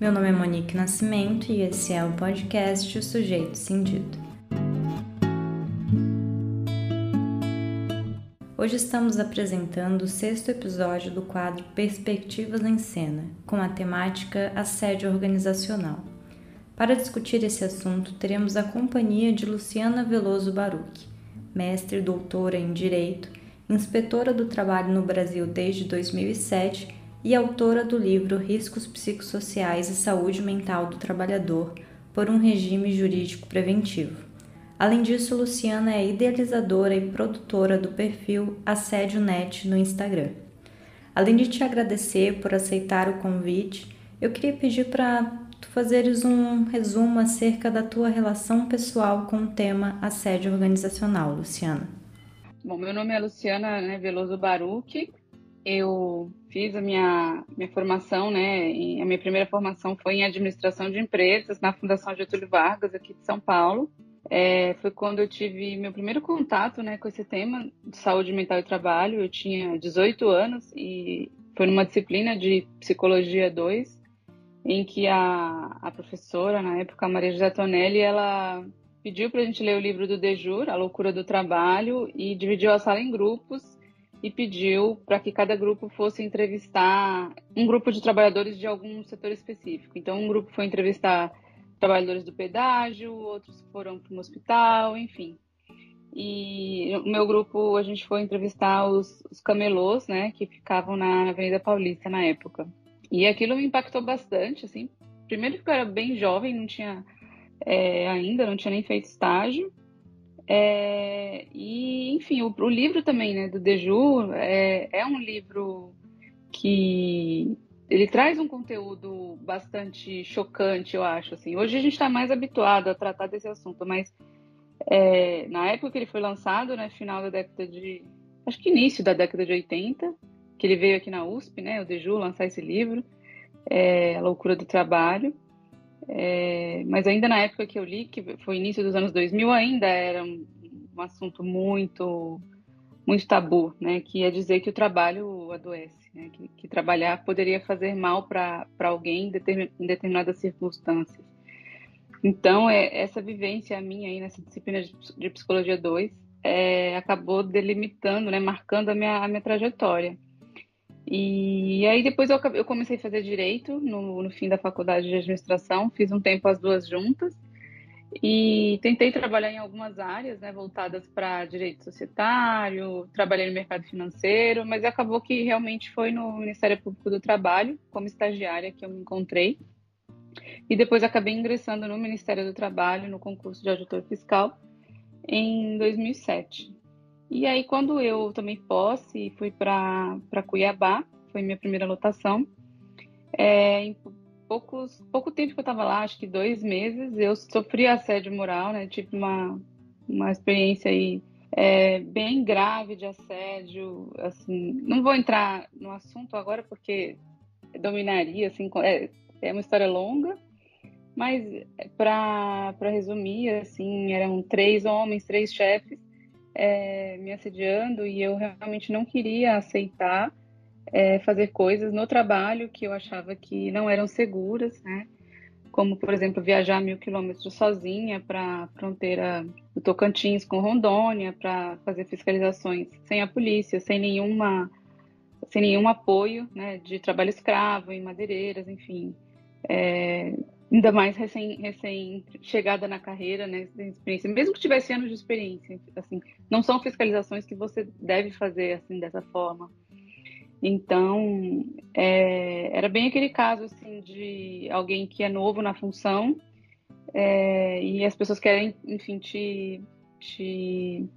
Meu nome é Monique Nascimento e esse é o podcast O Sujeito Cindido. Hoje estamos apresentando o sexto episódio do quadro Perspectivas em Cena, com a temática Assédio Organizacional. Para discutir esse assunto, teremos a companhia de Luciana Veloso Baruch, mestre e doutora em Direito, inspetora do trabalho no Brasil desde 2007 e autora do livro Riscos Psicossociais e Saúde Mental do Trabalhador por um Regime Jurídico Preventivo. Além disso, Luciana é idealizadora e produtora do perfil Assédio Net no Instagram. Além de te agradecer por aceitar o convite, eu queria pedir para tu fazeres um resumo acerca da tua relação pessoal com o tema assédio organizacional, Luciana. Bom, meu nome é Luciana né, Veloso Baruch, eu fiz a minha, minha formação, né? a minha primeira formação foi em administração de empresas na Fundação Getúlio Vargas, aqui de São Paulo. É, foi quando eu tive meu primeiro contato né, com esse tema de saúde mental e trabalho. Eu tinha 18 anos e foi numa disciplina de Psicologia 2, em que a, a professora, na época, Maria José Tonelli, ela pediu para a gente ler o livro do Dejur, A Loucura do Trabalho, e dividiu a sala em grupos e pediu para que cada grupo fosse entrevistar um grupo de trabalhadores de algum setor específico. Então, um grupo foi entrevistar trabalhadores do pedágio, outros foram para um hospital, enfim. E o meu grupo, a gente foi entrevistar os, os camelôs, né, que ficavam na Avenida Paulista na época. E aquilo me impactou bastante, assim. Primeiro porque eu era bem jovem, não tinha é, ainda, não tinha nem feito estágio. É, e, enfim, o, o, livro também, né, do Deju, é, é um livro que ele traz um conteúdo bastante chocante, eu acho. Assim. Hoje a gente está mais habituado a tratar desse assunto, mas é, na época que ele foi lançado, né, final da década de. Acho que início da década de 80, que ele veio aqui na USP, né, o Deju, lançar esse livro, é, A Loucura do Trabalho. É, mas ainda na época que eu li, que foi início dos anos 2000, ainda era um, um assunto muito muito tabu, né? Que é dizer que o trabalho adoece, né? que, que trabalhar poderia fazer mal para alguém em, determin, em, determinadas circunstâncias. Então, é, essa vivência minha aí nessa disciplina de, de Psicologia 2 é, acabou delimitando, né? Marcando a minha, a minha trajetória. E aí depois eu, eu comecei a fazer direito no, no fim da faculdade de administração, fiz um tempo as duas juntas e tentei trabalhar em algumas áreas, né, voltadas para direito societário, trabalhei no mercado financeiro, mas acabou que realmente foi no Ministério Público do Trabalho, como estagiária, que eu me encontrei. E depois acabei ingressando no Ministério do Trabalho, no concurso de auditor fiscal, em 2007. E aí, quando eu tomei posse e fui para Cuiabá, foi minha primeira lotação, é, em poucos, pouco tempo que eu estava lá, acho que dois meses, eu sofri assédio moral, né? Tive uma, uma experiência aí é, bem grave de assédio, assim, não vou entrar no assunto agora porque dominaria, assim, é, é uma história longa, mas para resumir, assim, eram três homens, três chefes, é, me assediando e eu realmente não queria aceitar é, fazer coisas no trabalho que eu achava que não eram seguras, né? Como, por exemplo, viajar mil quilômetros sozinha para a fronteira do Tocantins com Rondônia para fazer fiscalizações sem a polícia, sem nenhuma sem nenhum apoio, né, de trabalho escravo em madeireiras, enfim. É, ainda mais recém, recém chegada na carreira, né, experiência, mesmo que tivesse anos de experiência, assim, não são fiscalizações que você deve fazer assim dessa forma. Então, é, era bem aquele caso assim de alguém que é novo na função é, e as pessoas querem, enfim, te, te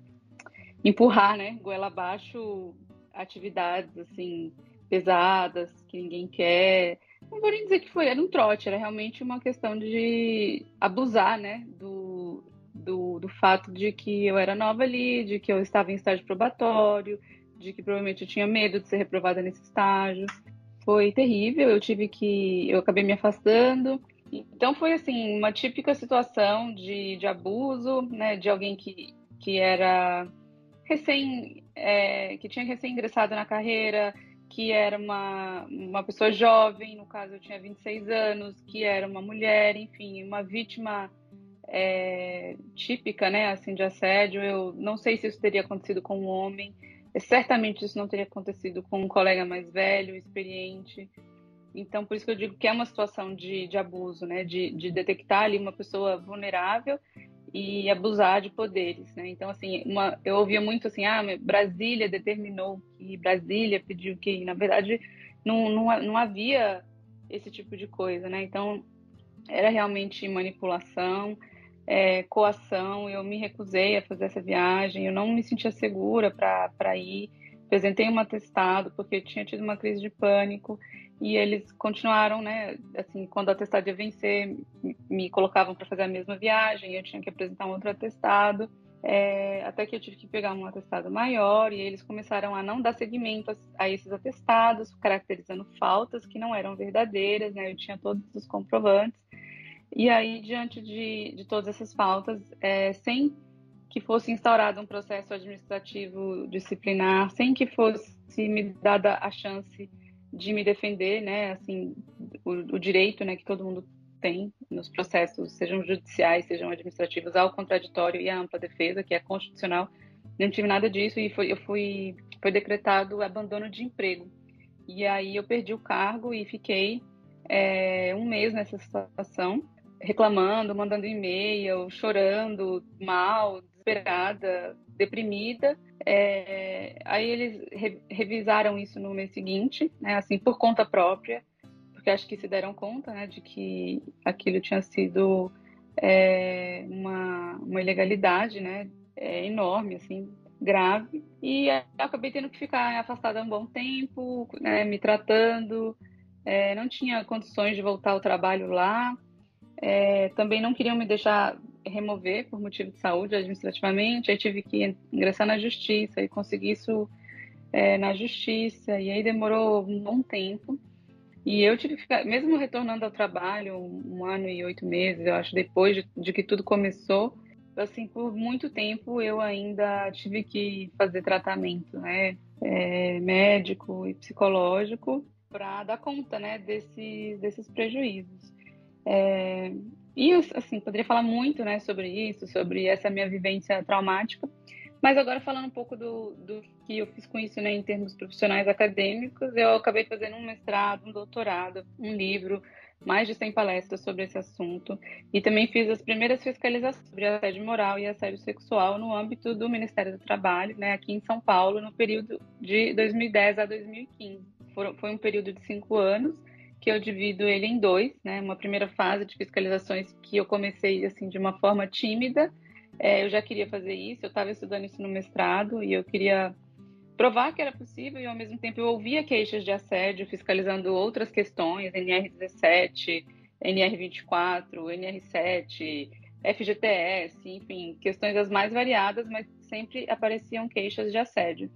empurrar, né, goela abaixo, atividades assim pesadas que ninguém quer não vou nem dizer que foi, era um trote, era realmente uma questão de abusar, né, do, do, do fato de que eu era nova ali, de que eu estava em estágio probatório, de que provavelmente eu tinha medo de ser reprovada nesse estágio. Foi terrível, eu tive que. Eu acabei me afastando. Então foi assim, uma típica situação de, de abuso, né, de alguém que, que era recém. É, que tinha recém ingressado na carreira, que era uma, uma pessoa jovem, no caso eu tinha 26 anos, que era uma mulher, enfim, uma vítima é, típica, né, assim, de assédio. Eu não sei se isso teria acontecido com um homem, certamente isso não teria acontecido com um colega mais velho, experiente. Então, por isso que eu digo que é uma situação de, de abuso, né, de, de detectar ali uma pessoa vulnerável e abusar de poderes, né? Então, assim, uma, eu ouvia muito assim, ah, Brasília determinou que Brasília pediu que, na verdade, não, não, não havia esse tipo de coisa, né? Então, era realmente manipulação, é, coação. Eu me recusei a fazer essa viagem, eu não me sentia segura para ir. Apresentei um atestado porque eu tinha tido uma crise de pânico e eles continuaram, né? Assim, quando o atestado ia vencer, me colocavam para fazer a mesma viagem, eu tinha que apresentar um outro atestado, é, até que eu tive que pegar um atestado maior e eles começaram a não dar seguimento a, a, esses atestados, caracterizando faltas que não eram verdadeiras, né? Eu tinha todos os comprovantes. E aí, diante de, de todas essas faltas, é, sem que fosse instaurado um processo administrativo disciplinar, sem que fosse me dada a chance de me defender, né, assim, o, o, direito, né, que todo mundo tem nos processos, sejam judiciais, sejam administrativos, ao contraditório e à ampla defesa, que é constitucional. Não tive nada disso e foi, eu fui, foi decretado abandono de emprego. E aí eu perdi o cargo e fiquei é, um mês nessa situação, reclamando, mandando e-mail, chorando, mal, desesperada, deprimida. É, aí eles re, revisaram isso no mês seguinte, né, assim, por conta própria, porque acho que se deram conta né, de que aquilo tinha sido é, uma, uma ilegalidade né, é, enorme, assim, grave. E acabei tendo que ficar afastada um bom tempo, né, me tratando. É, não tinha condições de voltar ao trabalho lá. É, também não queriam me deixar remover por motivo de saúde administrativamente, aí tive que ingressar na justiça e conseguir isso é, na justiça, e aí demorou um bom tempo. E eu tive que ficar, mesmo retornando ao trabalho, um ano e oito meses, eu acho, depois de, de, que tudo começou, assim, por muito tempo eu ainda tive que fazer tratamento, né, é, médico e psicológico, para dar conta, né, desses, desses prejuízos. É, e, assim, poderia falar muito, né, sobre isso, sobre essa minha vivência traumática, mas agora falando um pouco do, do que eu fiz com isso, né, em termos profissionais acadêmicos, eu acabei fazendo um mestrado, um doutorado, um livro, mais de 100 palestras sobre esse assunto, e também fiz as primeiras fiscalizações sobre assédio moral e assédio sexual no âmbito do Ministério do Trabalho, né, aqui em São Paulo, no período de 2010 a 2015. Foi um período de cinco anos, que eu divido ele em dois, né? Uma primeira fase de fiscalizações que eu comecei assim de uma forma tímida. É, eu já queria fazer isso, eu estava estudando isso no mestrado e eu queria provar que era possível e ao mesmo tempo eu ouvia queixas de assédio fiscalizando outras questões, NR17, NR24, NR7, FGTS, enfim, questões as mais variadas, mas sempre apareciam queixas de assédio.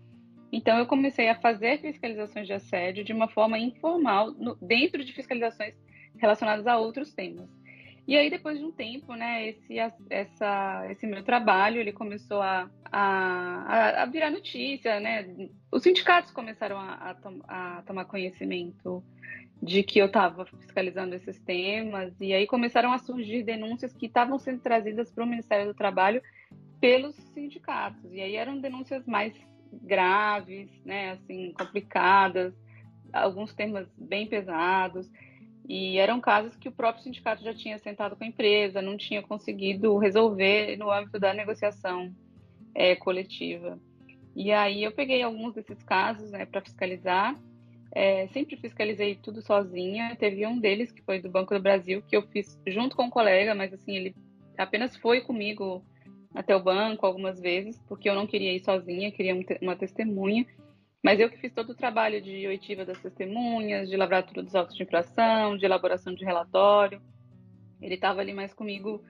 Então, eu comecei a fazer fiscalizações de assédio de uma forma informal, no, dentro de fiscalizações relacionadas a outros temas. E aí, depois de um tempo, né, esse, essa, esse meu trabalho, ele começou a, a, a virar notícia, né? Os sindicatos começaram a, a, a tomar conhecimento de que eu estava fiscalizando esses temas, e aí começaram a surgir denúncias que estavam sendo trazidas para o Ministério do Trabalho pelos sindicatos. E aí eram denúncias mais graves, né, assim, complicadas, alguns temas bem pesados. E eram casos que o próprio sindicato já tinha sentado com a empresa, não tinha conseguido resolver no âmbito da negociação é, coletiva. E aí eu peguei alguns desses casos né, para fiscalizar. É, sempre fiscalizei tudo sozinha. Teve um deles que foi do Banco do Brasil que eu fiz junto com um colega, mas assim ele apenas foi comigo até o banco algumas vezes, porque eu não queria ir sozinha, queria uma testemunha. Mas eu que fiz todo o trabalho de oitiva das testemunhas, de lavratura dos autos de infração, de elaboração de relatório. Ele estava ali mais comigo,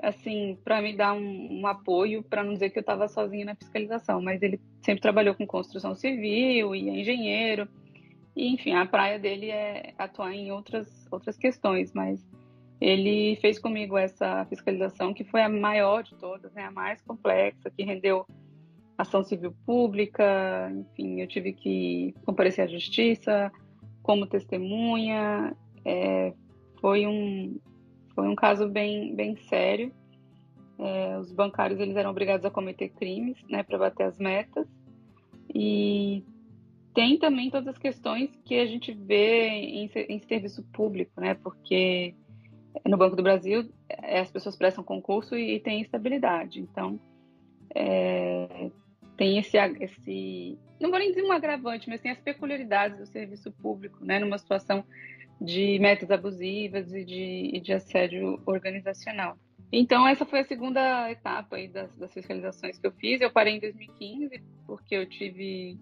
assim, para me dar um, um apoio, para não dizer que eu estava sozinha na fiscalização. Mas ele sempre trabalhou com construção civil e é engenheiro. E, enfim, a praia dele é atuar em outras, outras questões, mas ele fez comigo essa fiscalização que foi a maior de todas, né, a mais complexa, que rendeu ação civil pública, enfim, eu tive que comparecer à justiça como testemunha. É, foi um foi um caso bem bem sério. É, os bancários eles eram obrigados a cometer crimes, né, para bater as metas. E tem também todas as questões que a gente vê em, em serviço público, né? Porque no Banco do Brasil é, as pessoas prestam concurso e, e tem estabilidade. Então, é, tem esse, esse, não vou nem dizer um agravante, mas tem as peculiaridades do serviço público, né? Numa situação de metas abusivas e de, e de assédio organizacional. Então, essa foi a segunda etapa das, das fiscalizações que eu fiz. Eu parei em 2015 porque eu tive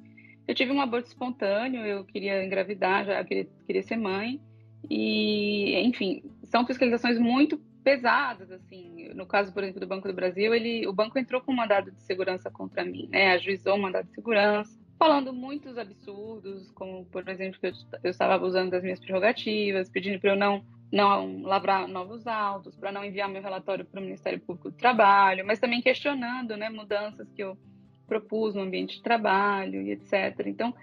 eu tive um aborto espontâneo, eu queria engravidar, já queria, queria ser mãe. E, enfim, são fiscalizações muito pesadas, assim. No caso, por exemplo, do Banco do Brasil, ele, o banco entrou com um mandado de segurança contra mim, né? Ajuizou um mandado de segurança, falando muitos absurdos, como, por exemplo, que eu, eu estava abusando das minhas prerrogativas, pedindo para eu não não lavrar novos autos, para não enviar meu relatório para o Ministério Público do Trabalho, mas também questionando, né, mudanças que eu propus no ambiente de trabalho e etc. Então,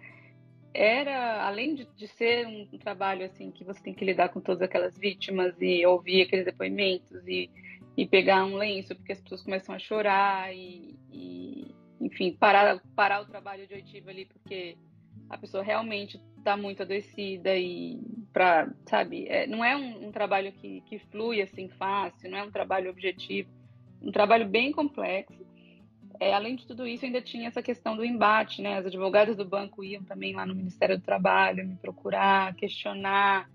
era, além de, de ser um, trabalho assim que você tem que lidar com todas aquelas vítimas e ouvir aqueles depoimentos e, e pegar um lenço porque as pessoas começam a chorar e, e enfim, parar, parar o trabalho de oitivo ali porque a pessoa realmente está muito adoecida e para, sabe, é, não é um, um, trabalho que, que flui assim fácil, não é um trabalho objetivo, um trabalho bem complexo é, além de tudo isso, ainda tinha essa questão do embate, né? As advogadas do banco iam também lá no Ministério do Trabalho me procurar, questionar.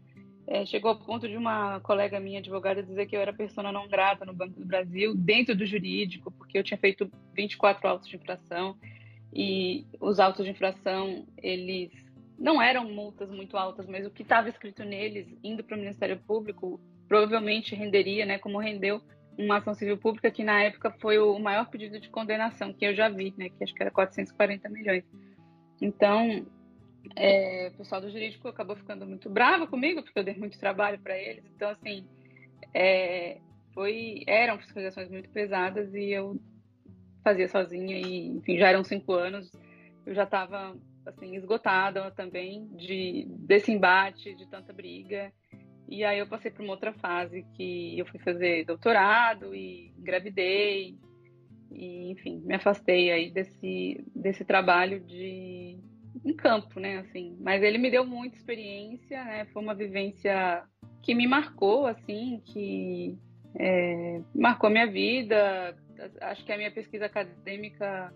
É, chegou ao ponto de uma colega minha advogada dizer que eu era persona não grata no Banco do Brasil, dentro do jurídico, porque eu tinha feito 24 autos de infração e os autos de infração, eles não eram multas muito altas, mas o que estava escrito neles, indo para o Ministério Público, provavelmente renderia, né, como rendeu uma ação civil pública que na época foi o maior pedido de condenação que eu já vi, né, que acho que era 440 milhões. Então, é, o pessoal do jurídico acabou ficando muito bravo comigo, porque eu dei muito trabalho para eles. Então, assim, é, foi, eram fiscalizações muito pesadas e eu fazia sozinha e, enfim, já eram cinco anos, eu já estava, assim, esgotada também de, desse embate, de tanta briga. E aí eu passei por uma outra fase que eu fui fazer doutorado e engravidei e enfim, me afastei aí desse desse trabalho de em campo, né, assim. Mas ele me deu muita experiência, né? Foi uma vivência que me marcou, assim, que é, marcou minha vida. Acho que a minha pesquisa acadêmica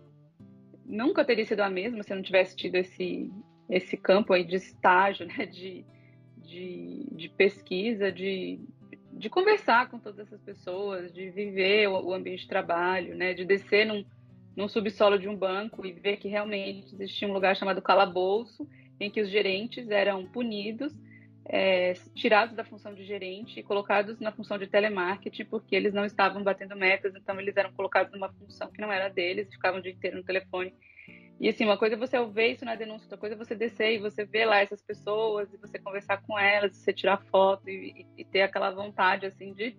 nunca teria sido a mesma se eu não tivesse tido esse esse campo aí de estágio, né, de de, de pesquisa, de, de conversar com todas essas pessoas, de viver o, o ambiente de trabalho, né? de descer num, num subsolo de um banco e ver que realmente existia um lugar chamado calabouço, em que os gerentes eram punidos, é, tirados da função de gerente e colocados na função de telemarketing, porque eles não estavam batendo metas, então eles eram colocados numa função que não era deles, ficavam o dia inteiro no telefone e assim, uma coisa é você ver isso na denúncia, outra coisa é você descer e você ver lá essas pessoas e você conversar com elas, você tirar foto e, e ter aquela vontade assim de,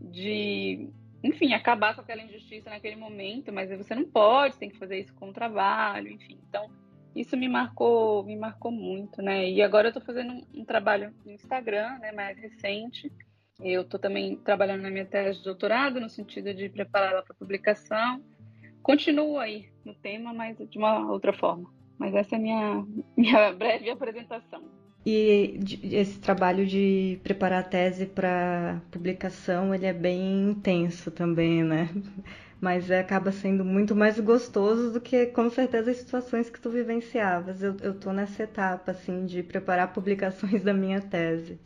de, enfim, acabar com aquela injustiça naquele momento, mas você não pode, tem que fazer isso com o trabalho, enfim. Então, isso me marcou, me marcou muito, né? E agora eu estou fazendo um, um, trabalho no Instagram, né, mais recente. Eu estou também trabalhando na minha tese de doutorado no sentido de prepará-la para publicação continuo aí no tema, mas de uma outra forma. Mas essa é a minha, minha breve apresentação. E esse trabalho de preparar a tese para publicação, ele é bem intenso também, né? Mas acaba sendo muito mais gostoso do que, com certeza, as situações que tu vivenciavas. Eu, eu tô nessa etapa, assim, de preparar publicações da minha tese.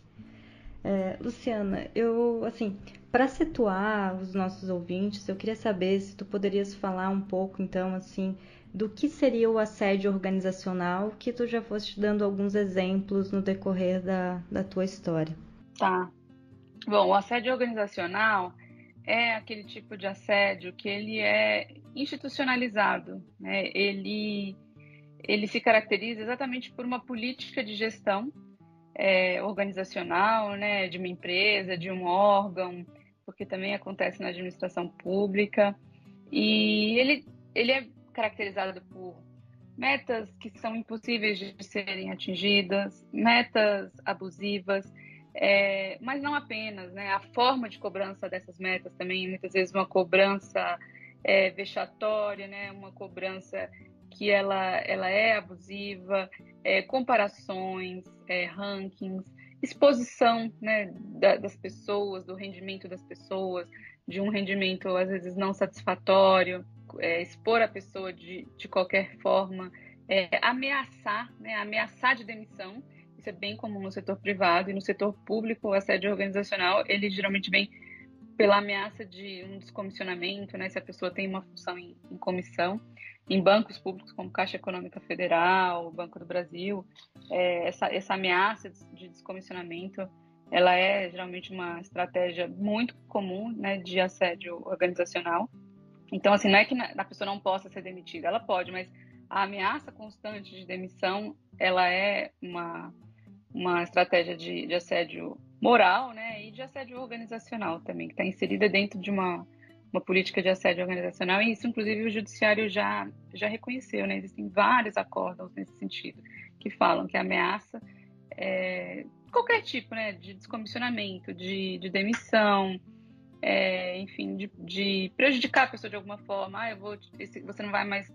É, Luciana, eu, assim, para situar os nossos ouvintes, eu queria saber se tu poderias falar um pouco, então, assim, do que seria o assédio organizacional, que tu já foste dando alguns exemplos no decorrer da, da tua história. Tá. Bom, o assédio organizacional é aquele tipo de assédio que ele é institucionalizado, né? Ele ele se caracteriza exatamente por uma política de gestão é, organizacional, né, de uma empresa, de um órgão, porque também acontece na administração pública. E ele, ele é caracterizada por metas que são impossíveis de serem atingidas, metas abusivas, é, mas não apenas, né? A forma de cobrança dessas metas também, muitas vezes uma cobrança é, vexatória, né? Uma cobrança que ela, ela é abusiva, é, comparações, é, rankings, exposição né, da, das pessoas, do rendimento das pessoas, de um rendimento às vezes não satisfatório, é, expor a pessoa de, de qualquer forma, é, ameaçar, né, ameaçar de demissão, isso é bem comum no setor privado e no setor público, o assédio organizacional, ele geralmente vem pela ameaça de um descomissionamento, né, se a pessoa tem uma função em, em comissão, em bancos públicos como Caixa Econômica Federal, Banco do Brasil, é, essa, essa ameaça de descomissionamento, ela é geralmente uma estratégia muito comum, né, de assédio organizacional. Então, assim, não é que a pessoa não possa ser demitida, ela pode, mas a ameaça constante de demissão, ela é uma, uma estratégia de, de assédio moral, né, e de assédio organizacional também, que está inserida dentro de uma, uma política de assédio organizacional, e isso, inclusive, o judiciário já, já reconheceu, né, existem vários acordos nesse sentido, que falam que a ameaça é, qualquer tipo, né, de descomissionamento, de, de demissão, é, enfim, de, de, prejudicar a pessoa de alguma forma, ah, eu vou, você não vai mais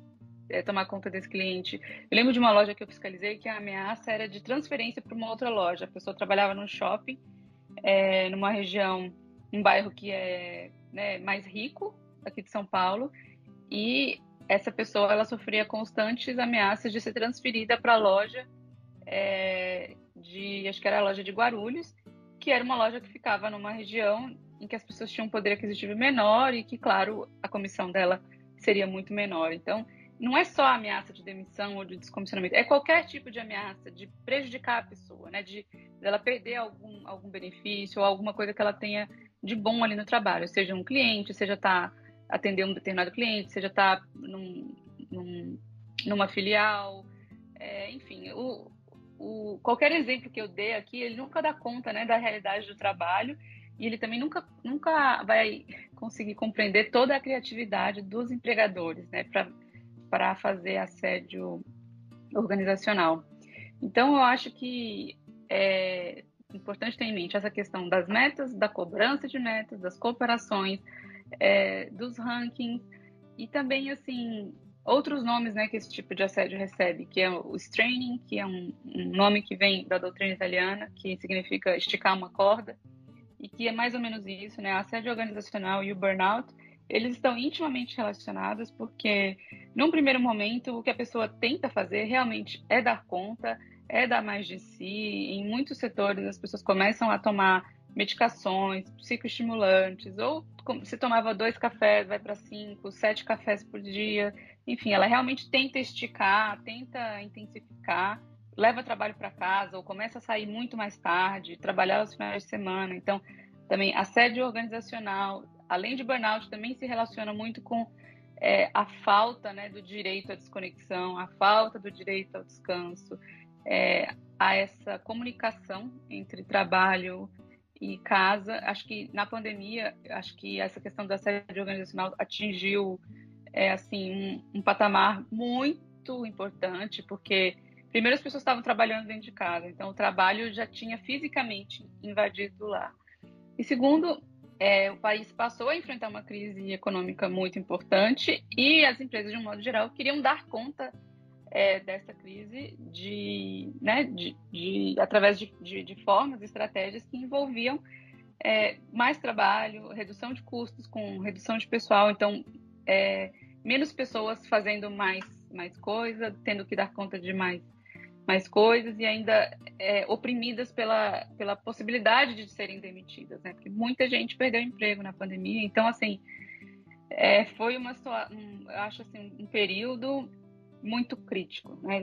é, tomar conta desse cliente. Eu lembro de uma loja que eu fiscalizei que a ameaça era de transferência para uma outra loja. A pessoa trabalhava no shopping, é, numa região, um bairro que é né, mais rico aqui de São Paulo, e essa pessoa ela sofria constantes ameaças de ser transferida para a loja é, de, acho que era a loja de Guarulhos, que era uma loja que ficava numa região em que as pessoas tinham um poder aquisitivo menor e que, claro, a comissão dela seria muito menor. Então, não é só ameaça de demissão ou de descomissionamento, é qualquer tipo de ameaça de prejudicar a pessoa, né? De ela perder algum, algum benefício ou alguma coisa que ela tenha de bom ali no trabalho, seja um cliente, seja tá atender um determinado cliente, seja tá num, num, numa filial, é, enfim, o, o, qualquer exemplo que eu dê aqui, ele nunca dá conta né, da realidade do trabalho. E ele também nunca, nunca vai conseguir compreender toda a criatividade dos empregadores né, para fazer assédio organizacional. Então, eu acho que é importante ter em mente essa questão das metas, da cobrança de metas, das cooperações, é, dos rankings e também, assim, outros nomes né, que esse tipo de assédio recebe, que é o straining, que é um, um, nome que vem da doutrina italiana, que significa esticar uma corda, e que é mais ou menos isso, né? Assédio organizacional e o burnout eles estão intimamente relacionados porque, num primeiro momento, o que a pessoa tenta fazer realmente é dar conta, é dar mais de si. Em muitos setores, as pessoas começam a tomar medicações, psicoestimulantes, ou se tomava dois cafés, vai para cinco, sete cafés por dia. Enfim, ela realmente tenta esticar, tenta intensificar, leva trabalho para casa, ou começa a sair muito mais tarde, trabalhar aos finais de semana. Então, também assédio organizacional, além de burnout, também se relaciona muito com é, a falta né, do direito à desconexão, a falta do direito ao descanso, é, a essa comunicação entre trabalho e casa. Acho que na pandemia, acho que essa questão da assédio organizacional atingiu é, assim um, um patamar muito importante, porque primeiro as pessoas estavam trabalhando dentro de casa, então o trabalho já tinha fisicamente invadido lá. E segundo, é, o país passou a enfrentar uma crise econômica muito importante e as empresas, de um modo geral, queriam dar conta é, dessa crise de, né, de, de através de, de, de, formas, estratégias que envolviam é, mais trabalho, redução de custos com redução de pessoal, então é, menos pessoas fazendo mais, mais coisa, tendo que dar conta de mais mais coisas e ainda é, oprimidas pela, pela possibilidade de serem demitidas, né? Porque muita gente perdeu emprego na pandemia. Então, assim, é, foi uma um, acho assim um período muito crítico, né?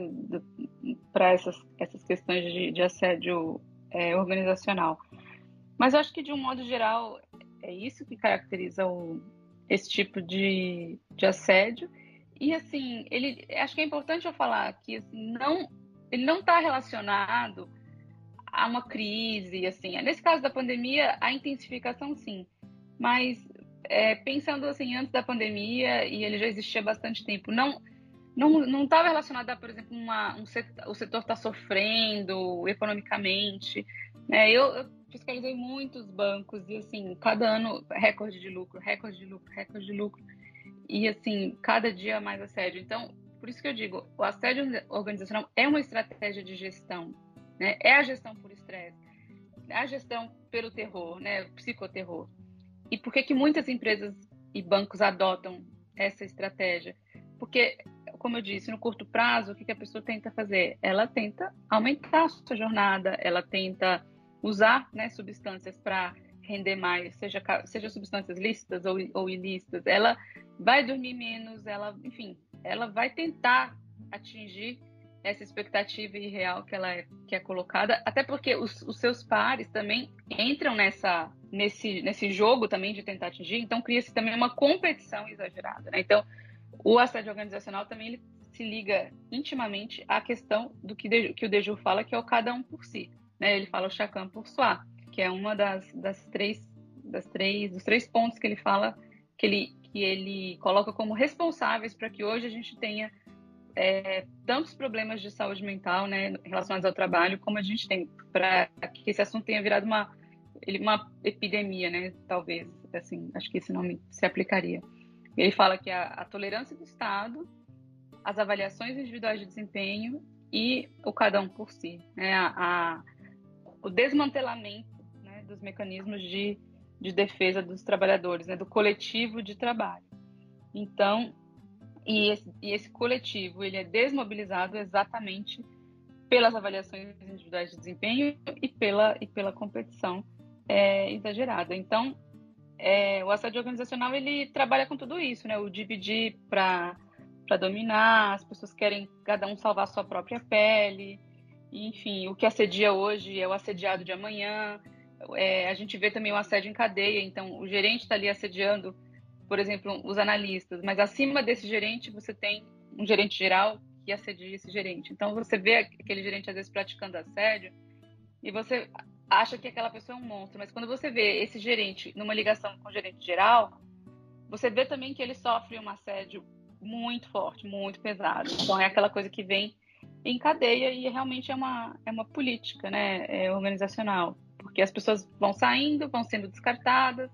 Para essas essas questões de, de assédio é, organizacional. Mas eu acho que de um modo geral é isso que caracteriza o, esse tipo de, de assédio. E assim, ele acho que é importante eu falar que assim, não ele não está relacionado a uma crise, assim. Nesse caso da pandemia, a intensificação sim, mas é, pensando assim antes da pandemia e ele já existia há bastante tempo, não não estava relacionada, por exemplo, uma, um setor, o setor está sofrendo economicamente. Né? Eu, eu, fiscalizei muitos bancos e, assim, cada ano, recorde de lucro, recorde de lucro, recorde de lucro. E, assim, cada dia mais assédio. Então, por isso que eu digo, o assédio organizacional é uma estratégia de gestão. Né? É a gestão por estresse. É a gestão pelo terror, né? psicoterror. E por que, que muitas empresas e bancos adotam essa estratégia? Porque como eu disse, no curto prazo, o que, a pessoa tenta fazer? Ela tenta aumentar a sua jornada, ela tenta usar né, substâncias para render mais, seja, seja substâncias lícitas ou, ou ilícitas, ela vai dormir menos, ela, enfim, ela vai tentar atingir essa expectativa irreal que ela é, que é colocada, até porque os, os seus pares também entram nessa nesse nesse jogo também de tentar atingir, então cria-se também uma competição exagerada, né? Então o assédio organizacional também ele se liga intimamente à questão do que, que o Deju fala, que é o cada um por si. Né? Ele fala o chacun por soi, que é uma das, das três das três dos três pontos que ele fala que ele que ele coloca como responsáveis para que hoje a gente tenha é, tantos problemas de saúde mental, né, relacionados ao trabalho, como a gente tem, para que esse assunto tenha virado uma uma epidemia, né, talvez, assim, acho que esse nome se aplicaria. Ele fala que a, a tolerância do Estado, as avaliações individuais de desempenho e o cada um por si, né? a, a, o desmantelamento né, dos mecanismos de, de defesa dos trabalhadores, né, do coletivo de trabalho. Então, e esse, e esse coletivo ele é desmobilizado exatamente pelas avaliações individuais de desempenho e pela, e pela competição é, exagerada. Então, é, o assédio organizacional ele trabalha com tudo isso, né? O dividir para dominar, as pessoas querem cada um salvar a sua própria pele, enfim, o que assedia hoje é o assediado de amanhã. É, a gente vê também o assédio em cadeia, então o gerente está ali assediando, por exemplo, os analistas, mas acima desse gerente você tem um gerente geral que assedia esse gerente. Então você vê aquele gerente às vezes praticando assédio e você acha que aquela pessoa é um monstro, mas quando você vê esse gerente numa ligação com o gerente geral, você vê também que ele sofre um assédio muito forte, muito pesado. Então é aquela coisa que vem em cadeia e realmente é uma, é uma política né, é organizacional, porque as pessoas vão saindo, vão sendo descartadas.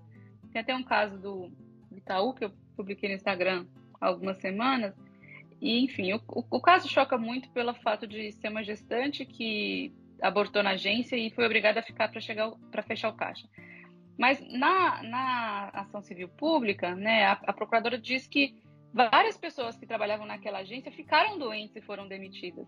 Tem até um caso do Itaú que eu publiquei no Instagram há algumas semanas. E, enfim, o, o, o caso choca muito pelo fato de ser uma gestante que abortou na agência e foi obrigada a ficar para chegar para fechar o caixa. Mas na, na ação civil pública, né, a, a procuradora diz que várias pessoas que trabalhavam naquela agência ficaram doentes e foram demitidas.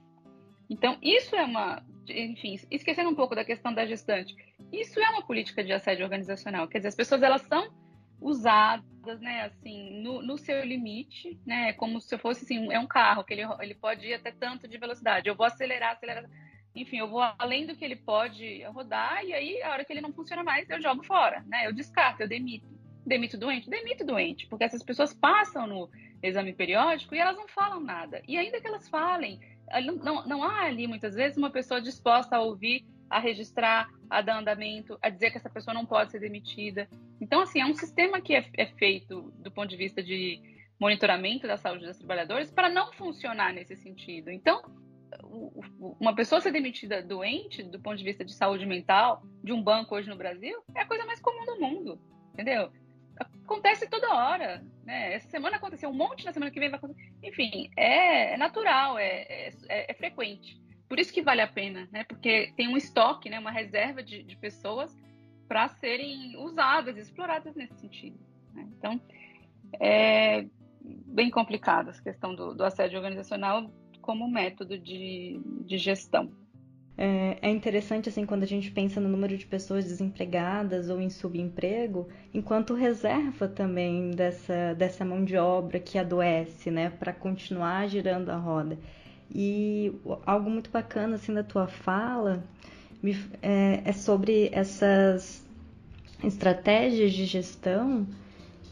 Então, isso é uma, enfim, esquecendo um pouco da questão da gestante, isso é uma política de assédio organizacional. Quer dizer, as pessoas elas são usadas, né, assim, no, no seu limite, né, como se fosse assim, é um carro que ele, ele pode ir até tanto de velocidade. Eu vou acelerar, acelerar enfim, eu vou além do que ele pode rodar e aí a hora que ele não funciona mais eu jogo fora, né? Eu descarto, eu demito. Demito doente? Demito doente, porque essas pessoas passam no exame periódico e elas não falam nada. E ainda que elas falem, não, não há ali muitas vezes uma pessoa disposta a ouvir, a registrar, a dar andamento, a dizer que essa pessoa não pode ser demitida. Então, assim, é um sistema que é, é feito do ponto de vista de monitoramento da saúde dos trabalhadores para não funcionar nesse sentido. Então, uma pessoa ser demitida doente, do ponto de vista de saúde mental, de um banco hoje no Brasil, é a coisa mais comum do mundo, entendeu? Acontece toda hora, né? Essa semana aconteceu um monte, na semana que vem vai acontecer. Enfim, é, é natural, é, é, é, frequente. Por isso que vale a pena, né? Porque tem um estoque, né? uma reserva de, de pessoas para serem usadas, exploradas nesse sentido. Né? Então, é bem complicada essa questão do, do assédio organizacional como método de, de gestão. É, é interessante assim quando a gente pensa no número de pessoas desempregadas ou em subemprego, enquanto reserva também dessa, dessa mão de obra que adoece, né, para continuar girando a roda. E algo muito bacana assim da tua fala é, é sobre essas estratégias de gestão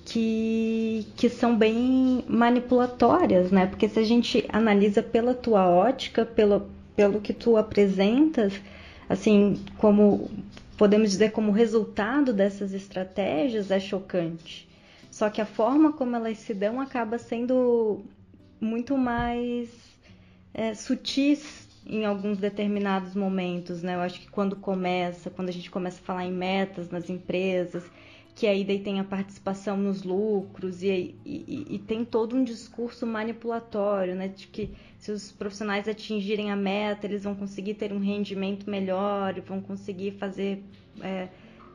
que, que são bem manipulatórias, né? Porque se a gente analisa pela tua ótica, pelo, pelo que tu apresentas, assim, como podemos dizer como resultado dessas estratégias é chocante. Só que a forma como elas se dão acaba sendo muito mais é, sutis em alguns determinados momentos, né? Eu acho que quando começa, quando a gente começa a falar em metas nas empresas, que aí daí tem a participação nos lucros e, e, e, tem todo um discurso manipulatório, né? De que se os profissionais atingirem a meta, eles vão conseguir ter um rendimento melhor, vão conseguir fazer é,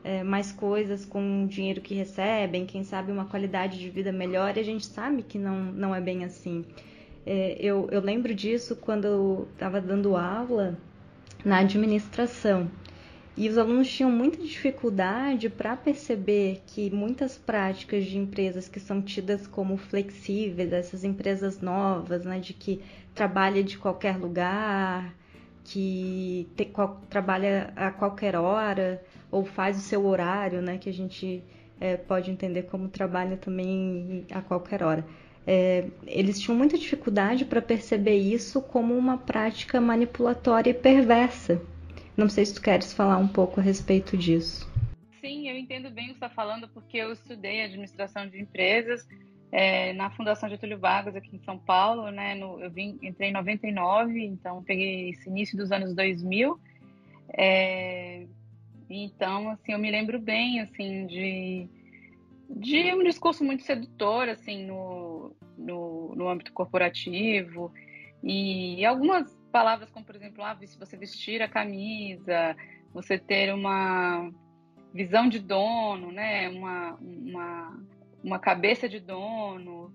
é, mais coisas com o dinheiro que recebem, quem sabe uma qualidade de vida melhor, e a gente sabe que não, não é bem assim. É, eu, eu lembro disso quando eu estava dando aula na administração. E os alunos tinham muita dificuldade para perceber que muitas práticas de empresas que são tidas como flexíveis, essas empresas novas, né, de que trabalha de qualquer lugar, que te, qual, trabalha a qualquer hora ou faz o seu horário, né, que a gente é, pode entender como trabalha também a qualquer hora. É, eles tinham muita dificuldade para perceber isso como uma prática manipulatória e perversa não sei se tu queres falar um pouco a respeito disso. Sim, eu entendo bem o que está falando, porque eu estudei administração de empresas é, na Fundação Getúlio Vargas, aqui em São Paulo. Né, no, eu vim, entrei em 99, então peguei esse início dos anos 2000. É, então, assim, eu me lembro bem, assim, de, de um discurso muito sedutor, assim, no, no, no âmbito corporativo. E algumas palavras como, por exemplo, ah, você vestir a camisa, você ter uma visão de dono, né? uma, uma, uma cabeça de dono,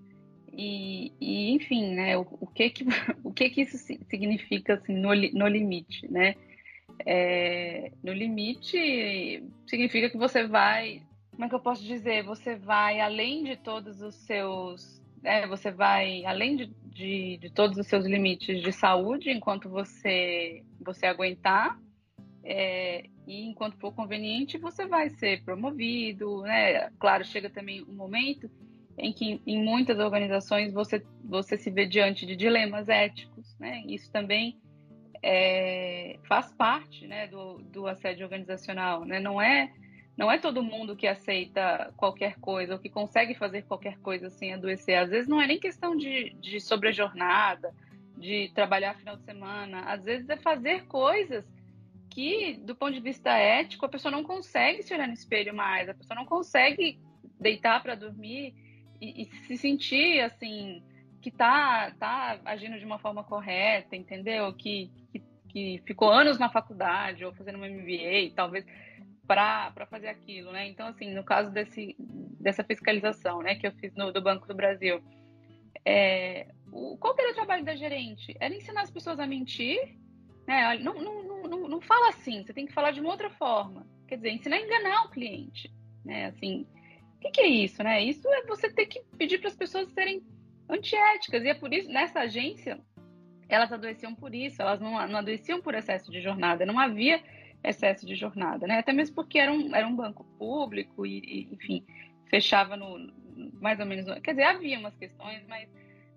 e, e enfim, né? o, o, que, que, o que, que isso significa assim, no, no limite, né? É, no limite significa que você vai, como é que eu posso dizer? Você vai além de todos os seus, é, você vai além de, de, de todos os seus limites de saúde enquanto você, você aguentar. É, e enquanto for conveniente, você vai ser promovido, né? Claro, chega também um momento em que em muitas organizações você, você se vê diante de dilemas éticos, né? Isso também é, faz parte né, do, do assédio organizacional, né? Não é não é todo mundo que aceita qualquer coisa ou que consegue fazer qualquer coisa sem adoecer. Às vezes não é nem questão de, de sobrejornada, de trabalhar final de semana. Às vezes é fazer coisas que, do ponto de vista ético, a pessoa não consegue se olhar no espelho mais, a pessoa não consegue deitar para dormir e, e, se sentir assim que tá, tá agindo de uma forma correta, entendeu? Que, que, que ficou anos na faculdade ou fazendo uma MBA, talvez para fazer aquilo, né? Então, assim, no caso desse, dessa fiscalização, né, que eu fiz no, do Banco do Brasil, é, o, qual que era o trabalho da gerente? Era ensinar as pessoas a mentir, né? Não, não, não, não fala assim, você tem que falar de uma outra forma. Quer dizer, ensinar a enganar o cliente, né? Assim, o que, que é isso, né? Isso é você ter que pedir para as pessoas serem antiéticas, e é por isso, nessa agência, elas adoeciam por isso, elas não, não adoeciam por excesso de jornada, não havia excesso de jornada, né? Até mesmo porque era um, era um banco público e, e, enfim, fechava no mais ou menos. Quer dizer, havia umas questões, mas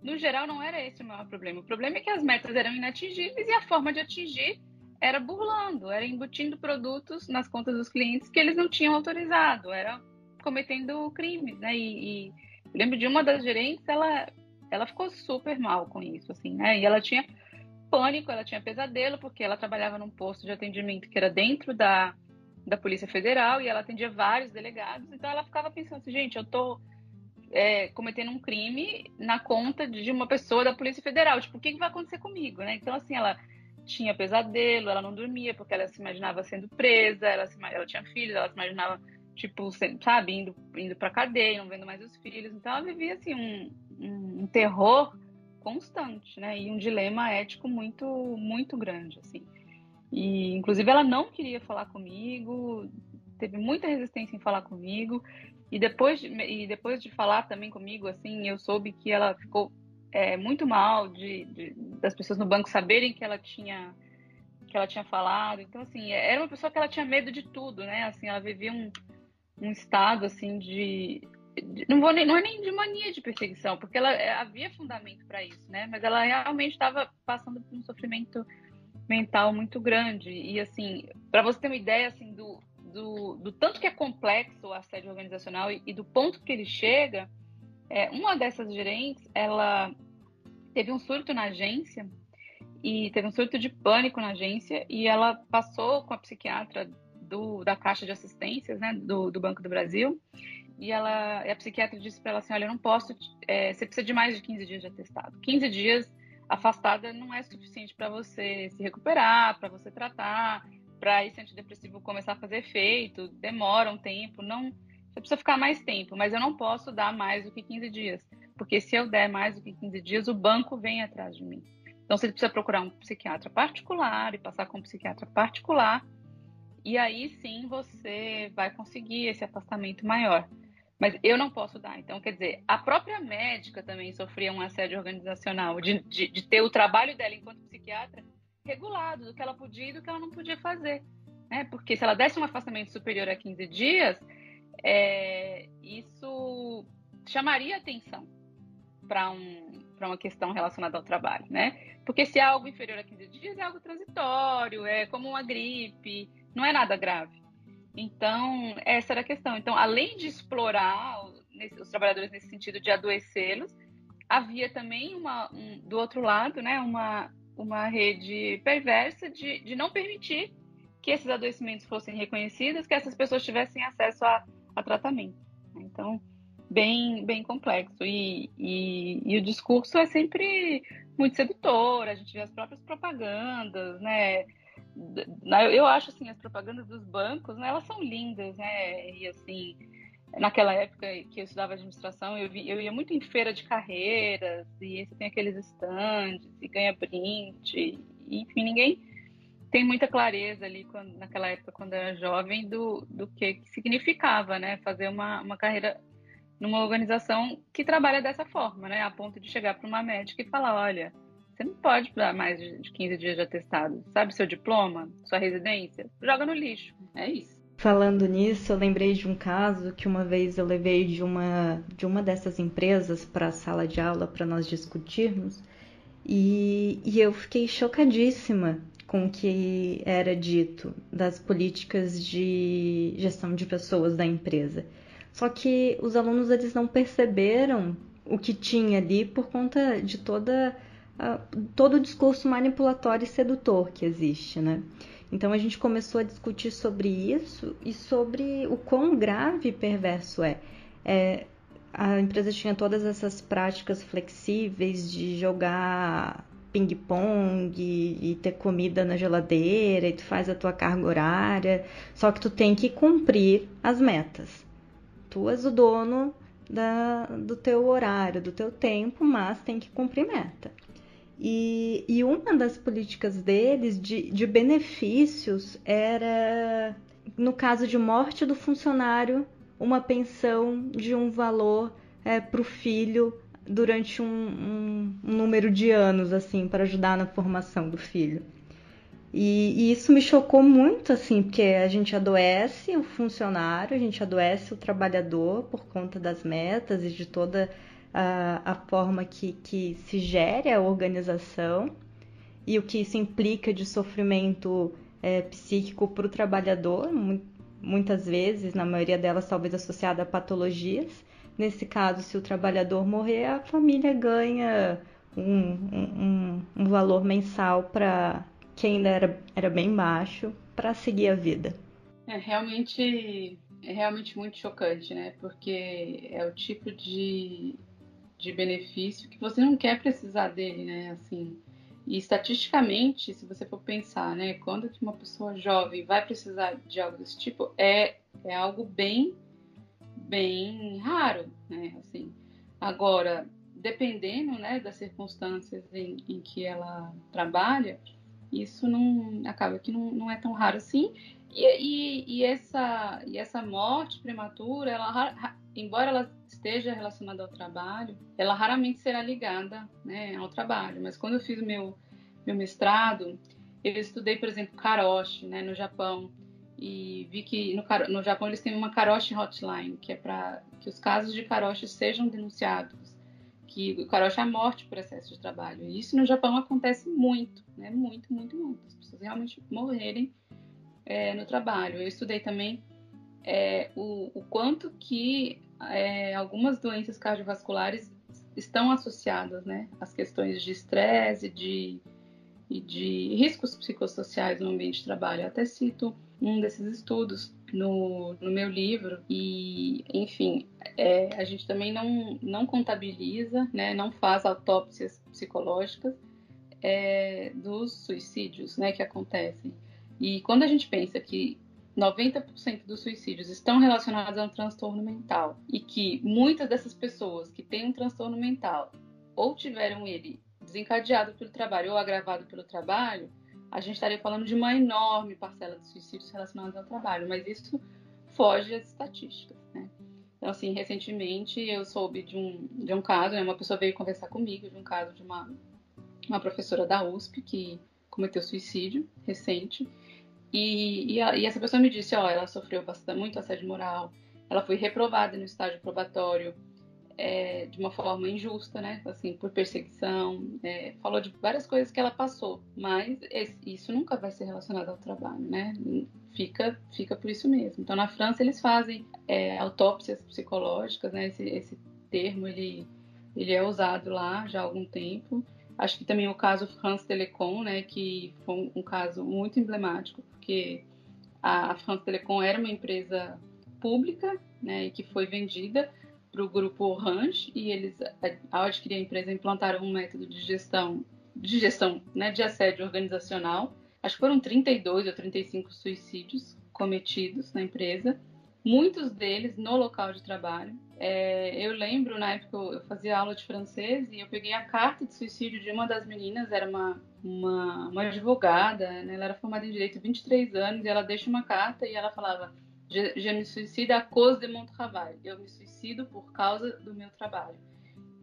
no geral não era esse o maior problema. O problema é que as metas eram inatingíveis e a forma de atingir era burlando, era embutindo produtos nas contas dos clientes que eles não tinham autorizado, era cometendo crimes, né? E, e lembro de uma das gerentes, ela, ela ficou super mal com isso, assim, né? E ela tinha pânico, ela tinha pesadelo, porque ela trabalhava num posto de atendimento que era dentro da, da Polícia Federal e ela atendia vários delegados, então ela ficava pensando assim, gente, eu tô é, cometendo um crime na conta de uma pessoa da Polícia Federal, tipo, o que, que vai acontecer comigo, né? Então, assim, ela tinha pesadelo, ela não dormia porque ela se imaginava sendo presa, ela, se, ela tinha filhos, ela se imaginava, tipo, sabe, indo, indo pra cadeia, não vendo mais os filhos, então ela vivia, assim, um, um terror constante, né? E um dilema ético muito, muito grande, assim. E, inclusive, ela não queria falar comigo, teve muita resistência em falar comigo. E depois de, e depois de falar também comigo, assim, eu soube que ela ficou é, muito mal de, de, das pessoas no banco saberem que ela tinha que ela tinha falado. Então, assim, era uma pessoa que ela tinha medo de tudo, né? Assim, ela vivia um, um estado, assim, de não vou nem, não é nem de mania de perseguição, porque ela é, havia fundamento para isso, né? Mas ela realmente estava passando por um sofrimento mental muito grande e assim, para você ter uma ideia assim do, do, do, tanto que é complexo o assédio organizacional e, e do ponto que ele chega, é, uma dessas gerentes, ela teve um surto na agência e teve um surto de pânico na agência e ela passou com a psiquiatra do, da Caixa de Assistências, né, do, do Banco do Brasil, e ela, a psiquiatra disse para ela assim, olha, eu não posso, é, você precisa de mais de 15 dias de atestado. 15 dias afastada não é suficiente para você se recuperar, para você tratar, para esse antidepressivo começar a fazer efeito, demora um tempo, não, você precisa ficar mais tempo, mas eu não posso dar mais do que 15 dias, porque se eu der mais do que 15 dias, o banco vem atrás de mim. Então você precisa procurar um psiquiatra particular e passar com um psiquiatra particular, e aí sim você vai conseguir esse afastamento maior. Mas eu não posso dar. Então, quer dizer, a própria médica também sofria um assédio organizacional, de, de, de ter o trabalho dela enquanto psiquiatra regulado, do que ela podia e do que ela não podia fazer. Né? Porque se ela desse um afastamento superior a 15 dias, é, isso chamaria atenção para um, uma questão relacionada ao trabalho, né? Porque se é algo inferior a 15 dias, é algo transitório, é como uma gripe, não é nada grave. Então, essa era a questão. Então, além de explorar os trabalhadores nesse sentido de adoecê-los, havia também uma, um, do outro lado, né, uma, uma rede perversa de, de não permitir que esses adoecimentos fossem reconhecidos, que essas pessoas tivessem acesso a, a tratamento. Então, bem, bem complexo. E, e, e, o discurso é sempre muito sedutor, a gente vê as próprias propagandas, né? Eu acho assim, as propagandas dos bancos, né, elas são lindas, né? E assim, naquela época que eu estudava administração, eu, vi, eu ia muito em feira de carreiras, e você tem aqueles stands, e ganha brinde, e, enfim, ninguém tem muita clareza ali quando, naquela época, quando era jovem, do, do que, que significava, né? Fazer uma, uma carreira numa organização que trabalha dessa forma, né? A ponto de chegar para uma médica e falar, olha, você não pode dar mais de 15 dias de atestado. Sabe seu diploma, sua residência? Joga no lixo. É isso. Falando nisso, eu lembrei de um caso que uma vez eu levei de uma de uma dessas empresas para a sala de aula para nós discutirmos e, e eu fiquei chocadíssima com o que era dito das políticas de gestão de pessoas da empresa. Só que os alunos eles não perceberam o que tinha ali por conta de toda uh, todo o discurso manipulatório e sedutor que existe, né? Então a gente começou a discutir sobre isso e sobre o quão grave e perverso é. é a empresa tinha todas essas práticas flexíveis de jogar ping-pong e, ter comida na geladeira e tu faz a tua carga horária, só que tu tem que cumprir as metas tu és o dono da, do teu horário, do teu tempo, mas tem que cumprir meta. E, e uma das políticas deles de, de benefícios era, no caso de morte do funcionário, uma pensão de um valor é, para o filho durante um, um, um número de anos, assim, para ajudar na formação do filho. E, e, isso me chocou muito, assim, porque a gente adoece o funcionário, a gente adoece o trabalhador por conta das metas e de toda a, a forma que, que se gere a organização e o que isso implica de sofrimento é, psíquico para o trabalhador, muitas vezes, na maioria delas, talvez associada a patologias. Nesse caso, se o trabalhador morrer, a família ganha um, um, um valor mensal para que ainda era, era bem baixo, para seguir a vida. É realmente, é realmente muito chocante, né? Porque é o tipo de, de benefício que você não quer precisar dele, né? Assim, e estatisticamente, se você for pensar, né, quando que uma pessoa jovem vai precisar de algo desse tipo, é, é algo bem, bem raro, né? Assim, agora, dependendo, né, das circunstâncias em, em que ela trabalha, isso não acaba que não, não é tão raro assim. E, e, e, essa, e essa morte prematura, ela, embora ela esteja relacionada ao trabalho, ela raramente será ligada né, ao trabalho. Mas quando eu fiz meu, meu mestrado, eu estudei, por exemplo, karoshi né, no Japão. E vi que no, no Japão eles têm uma karoshi hotline, que é para que os casos de karoshi sejam denunciados que o karoshi é a morte por excesso de trabalho. E isso no Japão acontece muito, né? Muito, muito, muito. As pessoas realmente morrerem é, no trabalho. Eu estudei também é, o, o, quanto que é, algumas doenças cardiovasculares estão associadas, né, às questões de estresse, de e de riscos psicossociais no ambiente de trabalho. Eu até cito um desses estudos no, no meu livro e, enfim, é, a gente também não, não contabiliza, né, não faz autópsias psicológicas é, dos suicídios né, que acontecem. E quando a gente pensa que 90% dos suicídios estão relacionados a um transtorno mental e que muitas dessas pessoas que têm um transtorno mental ou tiveram ele desencadeado pelo trabalho ou agravado pelo trabalho, a gente estaria falando de uma enorme parcela de suicídios relacionados ao trabalho, mas isso foge às estatísticas, né? Então, assim, recentemente eu soube de um, de um caso, né, uma pessoa veio conversar comigo de um caso de uma, uma professora da USP que cometeu suicídio recente, e, e, a, e essa pessoa me disse, ó, ela sofreu bastante, muito assédio moral, ela foi reprovada no estágio probatório, é, de uma forma injusta, né? Assim, por perseguição, é, falou de várias coisas que ela passou, mas isso nunca vai ser relacionado ao trabalho, né? Fica, fica por isso mesmo. Então, na França eles fazem é, autópsias psicológicas, né? Esse, esse termo ele, ele é usado lá já há algum tempo. Acho que também o caso France Telecom, né? Que foi um caso muito emblemático, porque a France Telecom era uma empresa pública, né? E que foi vendida para o grupo Orange e eles, ao adquirir a empresa, implantaram um método de gestão, de gestão, né, de assédio organizacional. Acho que foram 32 ou 35 suicídios cometidos na empresa, muitos deles no local de trabalho. É, eu lembro, na época, eu fazia aula de francês e eu peguei a carta de suicídio de uma das meninas, era uma, uma, uma advogada, né, ela era formada em Direito, 23 anos, e ela deixa uma carta e ela falava Je, me suicide à cause de mon travail. Eu me suicido por causa do meu trabalho.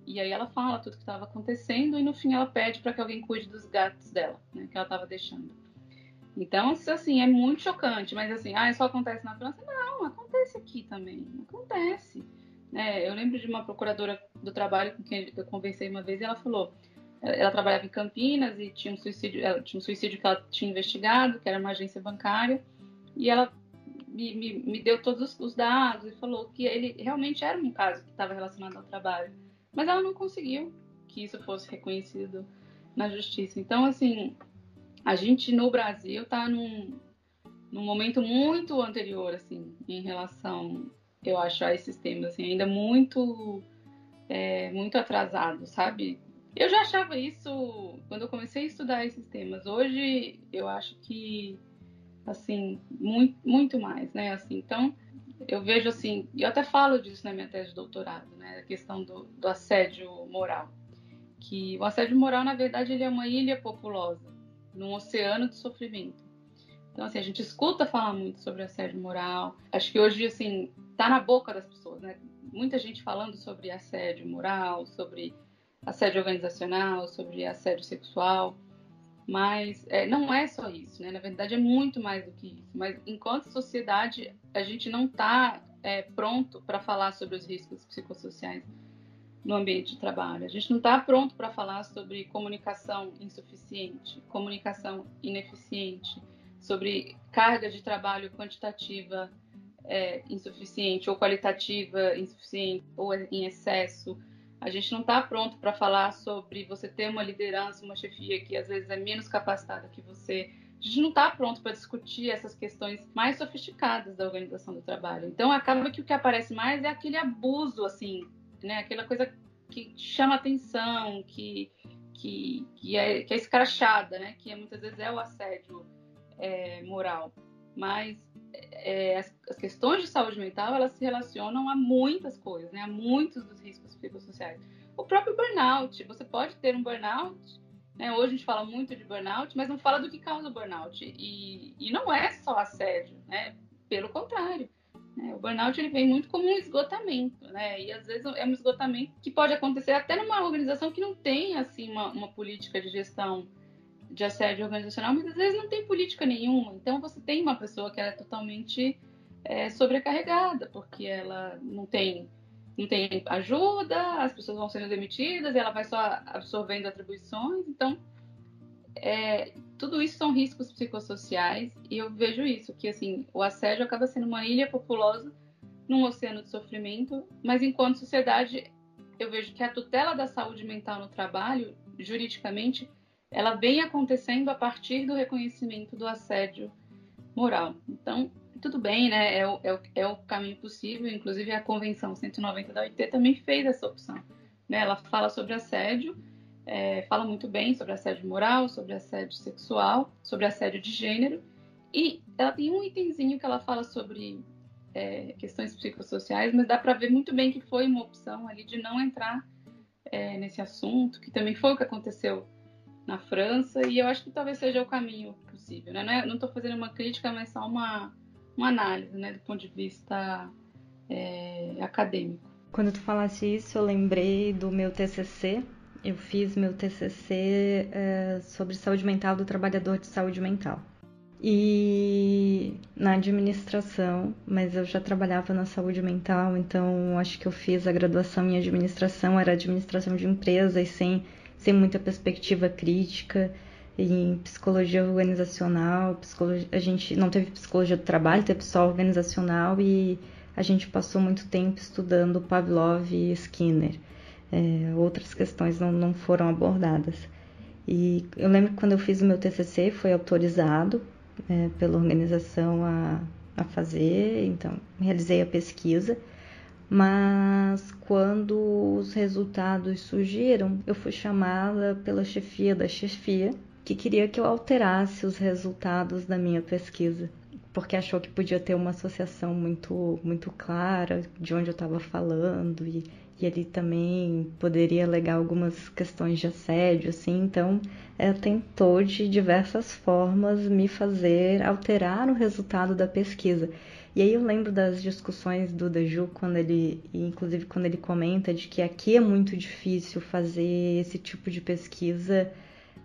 E aí ela fala tudo que estava acontecendo e no fim ela pede para que alguém cuide dos gatos dela, né, que ela estava deixando. Então, isso assim, é muito chocante, mas assim, ah, só acontece na França? Não, acontece aqui também, acontece. É, eu lembro de uma procuradora do trabalho com quem eu conversei uma vez e ela falou, ela trabalhava em Campinas e tinha um suicídio, tinha um suicídio que ela tinha investigado, que era uma agência bancária, e ela me, me, me deu todos os dados e falou que ele realmente era um caso que estava relacionado ao trabalho. Mas ela não conseguiu que isso fosse reconhecido na justiça. Então, assim, a gente no Brasil está num, num momento muito anterior, assim, em relação, eu acho, a esses temas, assim, ainda muito, é, muito atrasado, sabe? Eu já achava isso quando eu comecei a estudar esses temas. Hoje, eu acho que assim, muito, muito mais, né? Assim, então, eu vejo assim, e eu até falo disso na minha tese de doutorado, né? A questão do, do assédio moral. Que o assédio moral, na verdade, ele é uma ilha populosa, num oceano de sofrimento. Então, assim, a gente escuta falar muito sobre assédio moral. Acho que hoje, assim, tá na boca das pessoas, né? Muita gente falando sobre assédio moral, sobre assédio organizacional, sobre assédio sexual. Mas é, não é só isso, né? Na verdade, é muito mais do que isso. Mas enquanto sociedade, a gente não está é, pronto para falar sobre os riscos psicossociais no ambiente de trabalho. A gente não está pronto para falar sobre comunicação insuficiente, comunicação ineficiente, sobre carga de trabalho quantitativa é, insuficiente ou qualitativa insuficiente ou em excesso a gente não está pronto para falar sobre você ter uma liderança, uma chefia que às vezes é menos capacitada que você. A gente não está pronto para discutir essas questões mais sofisticadas da organização do trabalho. Então acaba que o que aparece mais é aquele abuso, assim, né? Aquela coisa que chama atenção, que, que, que, é, que é escrachada, né? Que muitas vezes é o assédio é, moral. Mas é, as, as, questões de saúde mental elas se relacionam a muitas coisas, né? A muitos dos riscos psicossociais. O próprio burnout, você pode ter um burnout, né? Hoje a gente fala muito de burnout, mas não fala do que causa o burnout. E, e não é só assédio, né? Pelo contrário. Né? O burnout ele vem muito como um esgotamento, né? E às vezes é um esgotamento que pode acontecer até numa organização que não tem assim uma, uma política de gestão de assédio organizacional, mas às vezes não tem política nenhuma. Então você tem uma pessoa que é totalmente é, sobrecarregada, porque ela não tem, não tem ajuda, as pessoas vão sendo demitidas, ela vai só absorvendo atribuições. Então, é, tudo isso são riscos psicossociais e eu vejo isso, que assim, o assédio acaba sendo uma ilha populosa num oceano de sofrimento, mas enquanto sociedade eu vejo que a tutela da saúde mental no trabalho, juridicamente, ela vem acontecendo a partir do reconhecimento do assédio moral. Então, tudo bem, né? É o, é o, é o caminho possível. Inclusive, a Convenção 190 da OIT também fez essa opção. Né? Ela fala sobre assédio, é, fala muito bem sobre assédio moral, sobre assédio sexual, sobre assédio de gênero. E ela tem um itemzinho que ela fala sobre é, questões psicossociais, mas dá para ver muito bem que foi uma opção ali de não entrar é, nesse assunto, que também foi o que aconteceu na França, e eu acho que talvez seja o caminho possível. Né? Não estou é, fazendo uma crítica, mas só uma, uma análise né, do ponto de vista é, acadêmico. Quando tu falasse isso, eu lembrei do meu TCC. Eu fiz meu TCC é, sobre saúde mental do trabalhador de saúde mental e na administração, mas eu já trabalhava na saúde mental, então acho que eu fiz a graduação em administração, era administração de empresas, sem, sem muita perspectiva crítica, em psicologia organizacional, psicologia, a gente não teve psicologia do trabalho, teve só organizacional e a gente passou muito tempo estudando Pavlov e Skinner. É, outras questões não, não foram abordadas. E eu lembro que quando eu fiz o meu TCC foi autorizado é, pela organização a, a fazer, então realizei a pesquisa, mas quando os resultados surgiram, eu fui chamada pela chefia da chefia que queria que eu alterasse os resultados da minha pesquisa, porque achou que podia ter uma associação muito muito clara de onde eu estava falando e, e ele também poderia alegar algumas questões de assédio, assim, então ela tentou de diversas formas me fazer alterar o resultado da pesquisa. E aí eu lembro das discussões do Deju quando ele, inclusive quando ele comenta de que aqui é muito difícil fazer esse tipo de pesquisa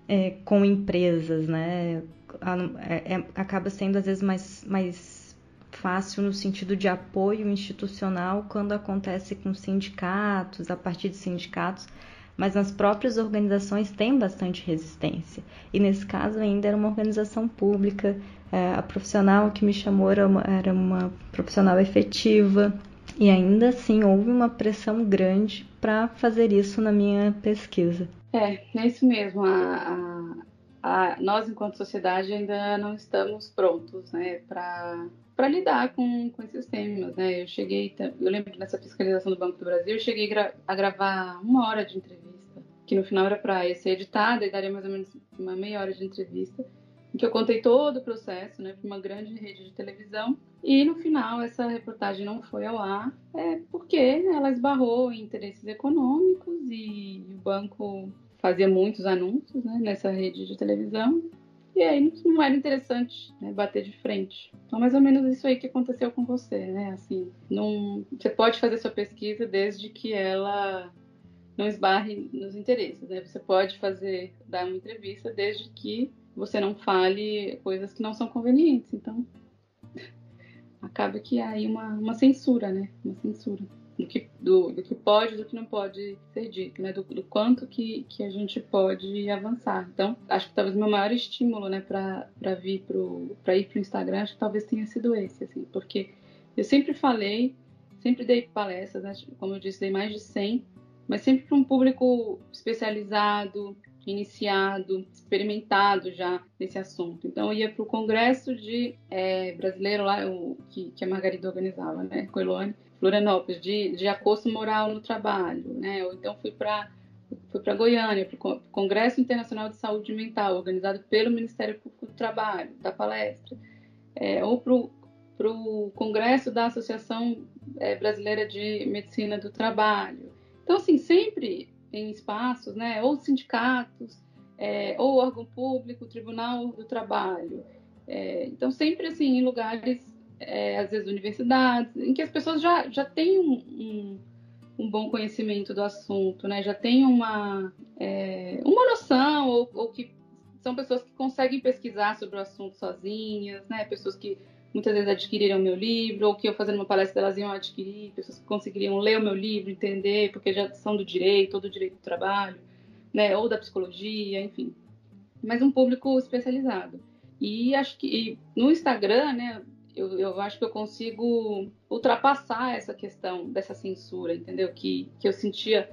é, com empresas, né? É, é, acaba sendo às vezes mais, mais fácil no sentido de apoio institucional quando acontece com sindicatos, a partir de sindicatos, mas nas próprias organizações tem bastante resistência. E nesse caso ainda era uma organização pública, é, a profissional que me chamou era uma, era uma profissional efetiva, e ainda assim houve uma pressão grande para fazer isso na minha pesquisa. É, é isso mesmo. A, a, a, nós, enquanto sociedade, ainda não estamos prontos né, para para lidar com, com esses temas, né? Eu cheguei, eu lembro nessa fiscalização do Banco do Brasil, eu cheguei a gravar uma hora de entrevista, que no final era para ser editada e daria mais ou menos uma meia hora de entrevista, em que eu contei todo o processo, né, para uma grande rede de televisão. E no final essa reportagem não foi ao ar, é porque ela esbarrou em interesses econômicos e o banco fazia muitos anúncios né, nessa rede de televisão e aí não era interessante né, bater de frente. Então, mais ou menos isso aí que aconteceu com você, né? Assim, não, você pode fazer sua pesquisa desde que ela não esbarre nos interesses, né? Você pode fazer, dar uma entrevista desde que você não fale coisas que não são convenientes. Então, acaba que há aí uma, uma censura, né? Uma censura do que, do, do que pode do que não pode ser dito, né? Do, do, quanto que, que a gente pode avançar. Então, acho que talvez o meu maior estímulo, né, para vir para ir para o Instagram, acho que talvez tenha sido esse, assim, porque eu sempre falei, sempre dei palestras, né? Como eu disse, dei mais de 100, mas sempre para um público especializado, iniciado, experimentado já nesse assunto. Então, eu ia para o congresso de é, brasileiro lá, o, que, que a Margarida organizava, né, com Elone, Florianópolis, de, de moral no trabalho, né? Ou então fui para fui para Goiânia, para o Congresso Internacional de Saúde Mental, organizado pelo Ministério Público do Trabalho, da palestra, é, ou para o Congresso da Associação é, Brasileira de Medicina do Trabalho. Então, assim, sempre em espaços, né, ou sindicatos, é, ou órgão público, Tribunal do Trabalho. É, então, sempre assim, em lugares é, às vezes universidades, em que as pessoas já, já têm um, um, um bom conhecimento do assunto, né? já têm uma, é, uma noção, ou, ou, que são pessoas que conseguem pesquisar sobre o assunto sozinhas, né? pessoas que muitas vezes adquiriram meu livro, ou que eu fazendo uma palestra elas iam adquirir, pessoas que conseguiriam ler o meu livro, entender, porque já são do direito, ou do direito do trabalho, né? ou da psicologia, enfim. Mas um público especializado. E acho que no Instagram, né, eu, eu acho que eu consigo ultrapassar essa questão dessa censura, entendeu? Que, que eu sentia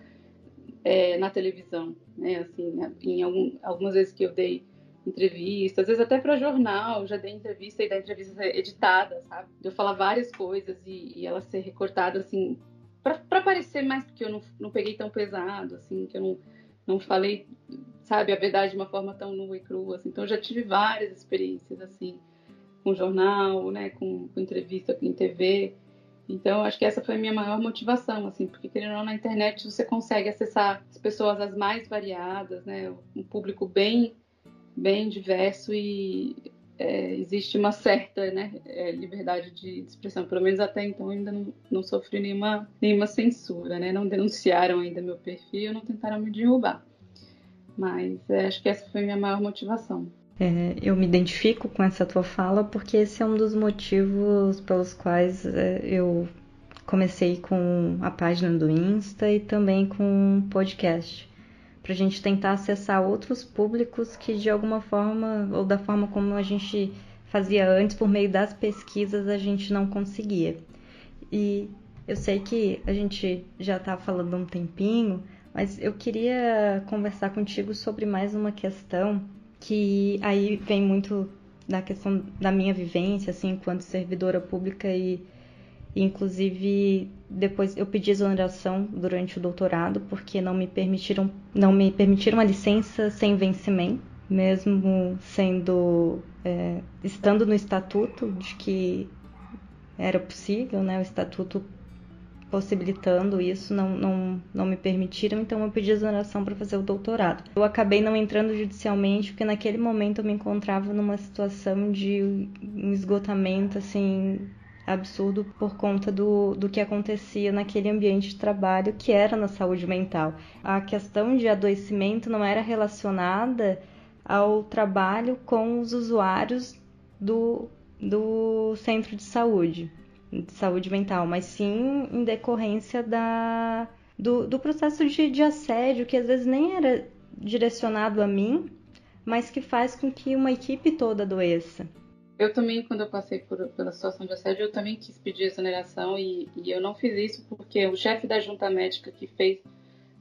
é, na televisão, né? Assim, em algum, algumas vezes que eu dei entrevista, às vezes até para jornal, já dei entrevista e da entrevista editada, sabe? Eu falar várias coisas e, e ela ser recortada assim para parecer mais porque eu não, não peguei tão pesado, assim, que eu não, não falei, sabe, a verdade de uma forma tão nua e crua, assim. Então, já tive várias experiências, assim, com jornal, né, com, com entrevista em TV. Então, acho que essa foi a minha maior motivação, assim, porque querendo ou não, na internet você consegue acessar as pessoas as mais variadas, né, um público bem, bem diverso e é, existe uma certa né, é, liberdade de expressão. Pelo menos até então ainda não, não sofri nenhuma, nenhuma censura, né? Não denunciaram ainda meu perfil, não tentaram me derrubar. Mas é, acho que essa foi a minha maior motivação. É, eu me identifico com essa tua fala porque esse é um dos motivos pelos quais é, eu comecei com a página do Insta e também com o podcast para a gente tentar acessar outros públicos que de alguma forma ou da forma como a gente fazia antes por meio das pesquisas a gente não conseguia. E eu sei que a gente já está falando um tempinho, mas eu queria conversar contigo sobre mais uma questão que aí vem muito da questão da minha vivência assim enquanto servidora pública e Inclusive, depois eu pedi exoneração durante o doutorado porque não me permitiram, não me permitiram a licença sem vencimento, mesmo sendo é, estando no estatuto de que era possível, né? O estatuto possibilitando isso, não, não, não me permitiram, então eu pedi exoneração para fazer o doutorado. Eu acabei não entrando judicialmente, porque naquele momento eu me encontrava numa situação de esgotamento, assim, absurdo por conta do, do que acontecia naquele ambiente de trabalho que era na saúde mental. A questão de adoecimento não era relacionada ao trabalho com os usuários do, do centro de saúde, de saúde mental, mas sim em decorrência da, do, do processo de, de assédio, que às vezes nem era direcionado a mim, mas que faz com que uma equipe toda adoeça. Eu também, quando eu passei por, pela situação de assédio, eu também quis pedir exoneração e, e eu não fiz isso porque o chefe da junta médica que fez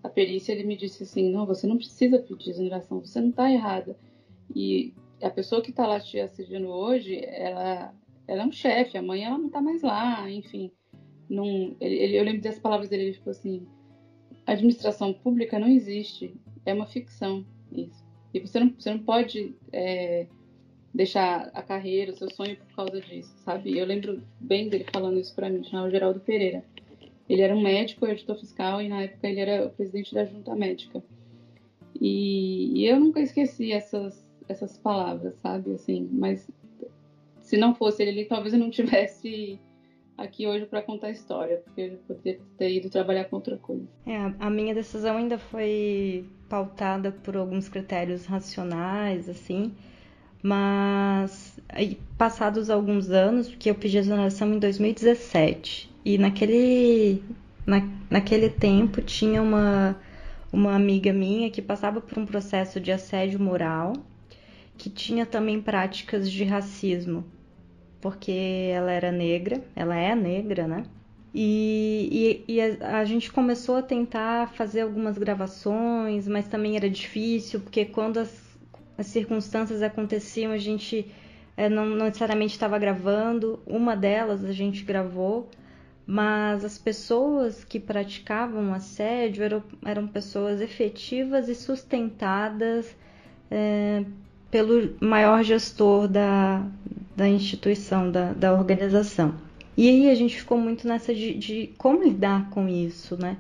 a perícia, ele me disse assim, não, você não precisa pedir exoneração, você não está errada. E a pessoa que está lá te assediando hoje, ela, ela é um chefe, amanhã ela não está mais lá, enfim. Não, ele, eu lembro das palavras dele, ele falou assim, administração pública não existe, é uma ficção isso. E você não, você não pode... É, deixar a carreira, o seu sonho por causa disso, sabe? Eu lembro bem dele falando isso para mim, chamava Geraldo Pereira. Ele era um médico, editor fiscal, e na época ele era o presidente da junta médica. E, e eu nunca esqueci essas, essas palavras, sabe? Assim, mas se não fosse ele, talvez eu não tivesse aqui hoje para contar a história, porque eu poderia ter ido trabalhar com outra coisa. É, a minha decisão ainda foi pautada por alguns critérios racionais, assim, mas aí, passados alguns anos, porque eu pedi exoneração em 2017, e naquele, na, naquele tempo tinha uma, uma amiga minha que passava por um processo de assédio moral, que tinha também práticas de racismo, porque ela era negra, ela é negra, né? E, e, e a, a, gente começou a tentar fazer algumas gravações, mas também era difícil, porque quando as as circunstâncias aconteciam, a gente é, não, não necessariamente estava gravando. Uma delas a gente gravou, mas as pessoas que praticavam assédio eram, eram pessoas efetivas e sustentadas é, pelo maior gestor da, da instituição, da, da organização. E aí a gente ficou muito nessa de, de como lidar com isso, né?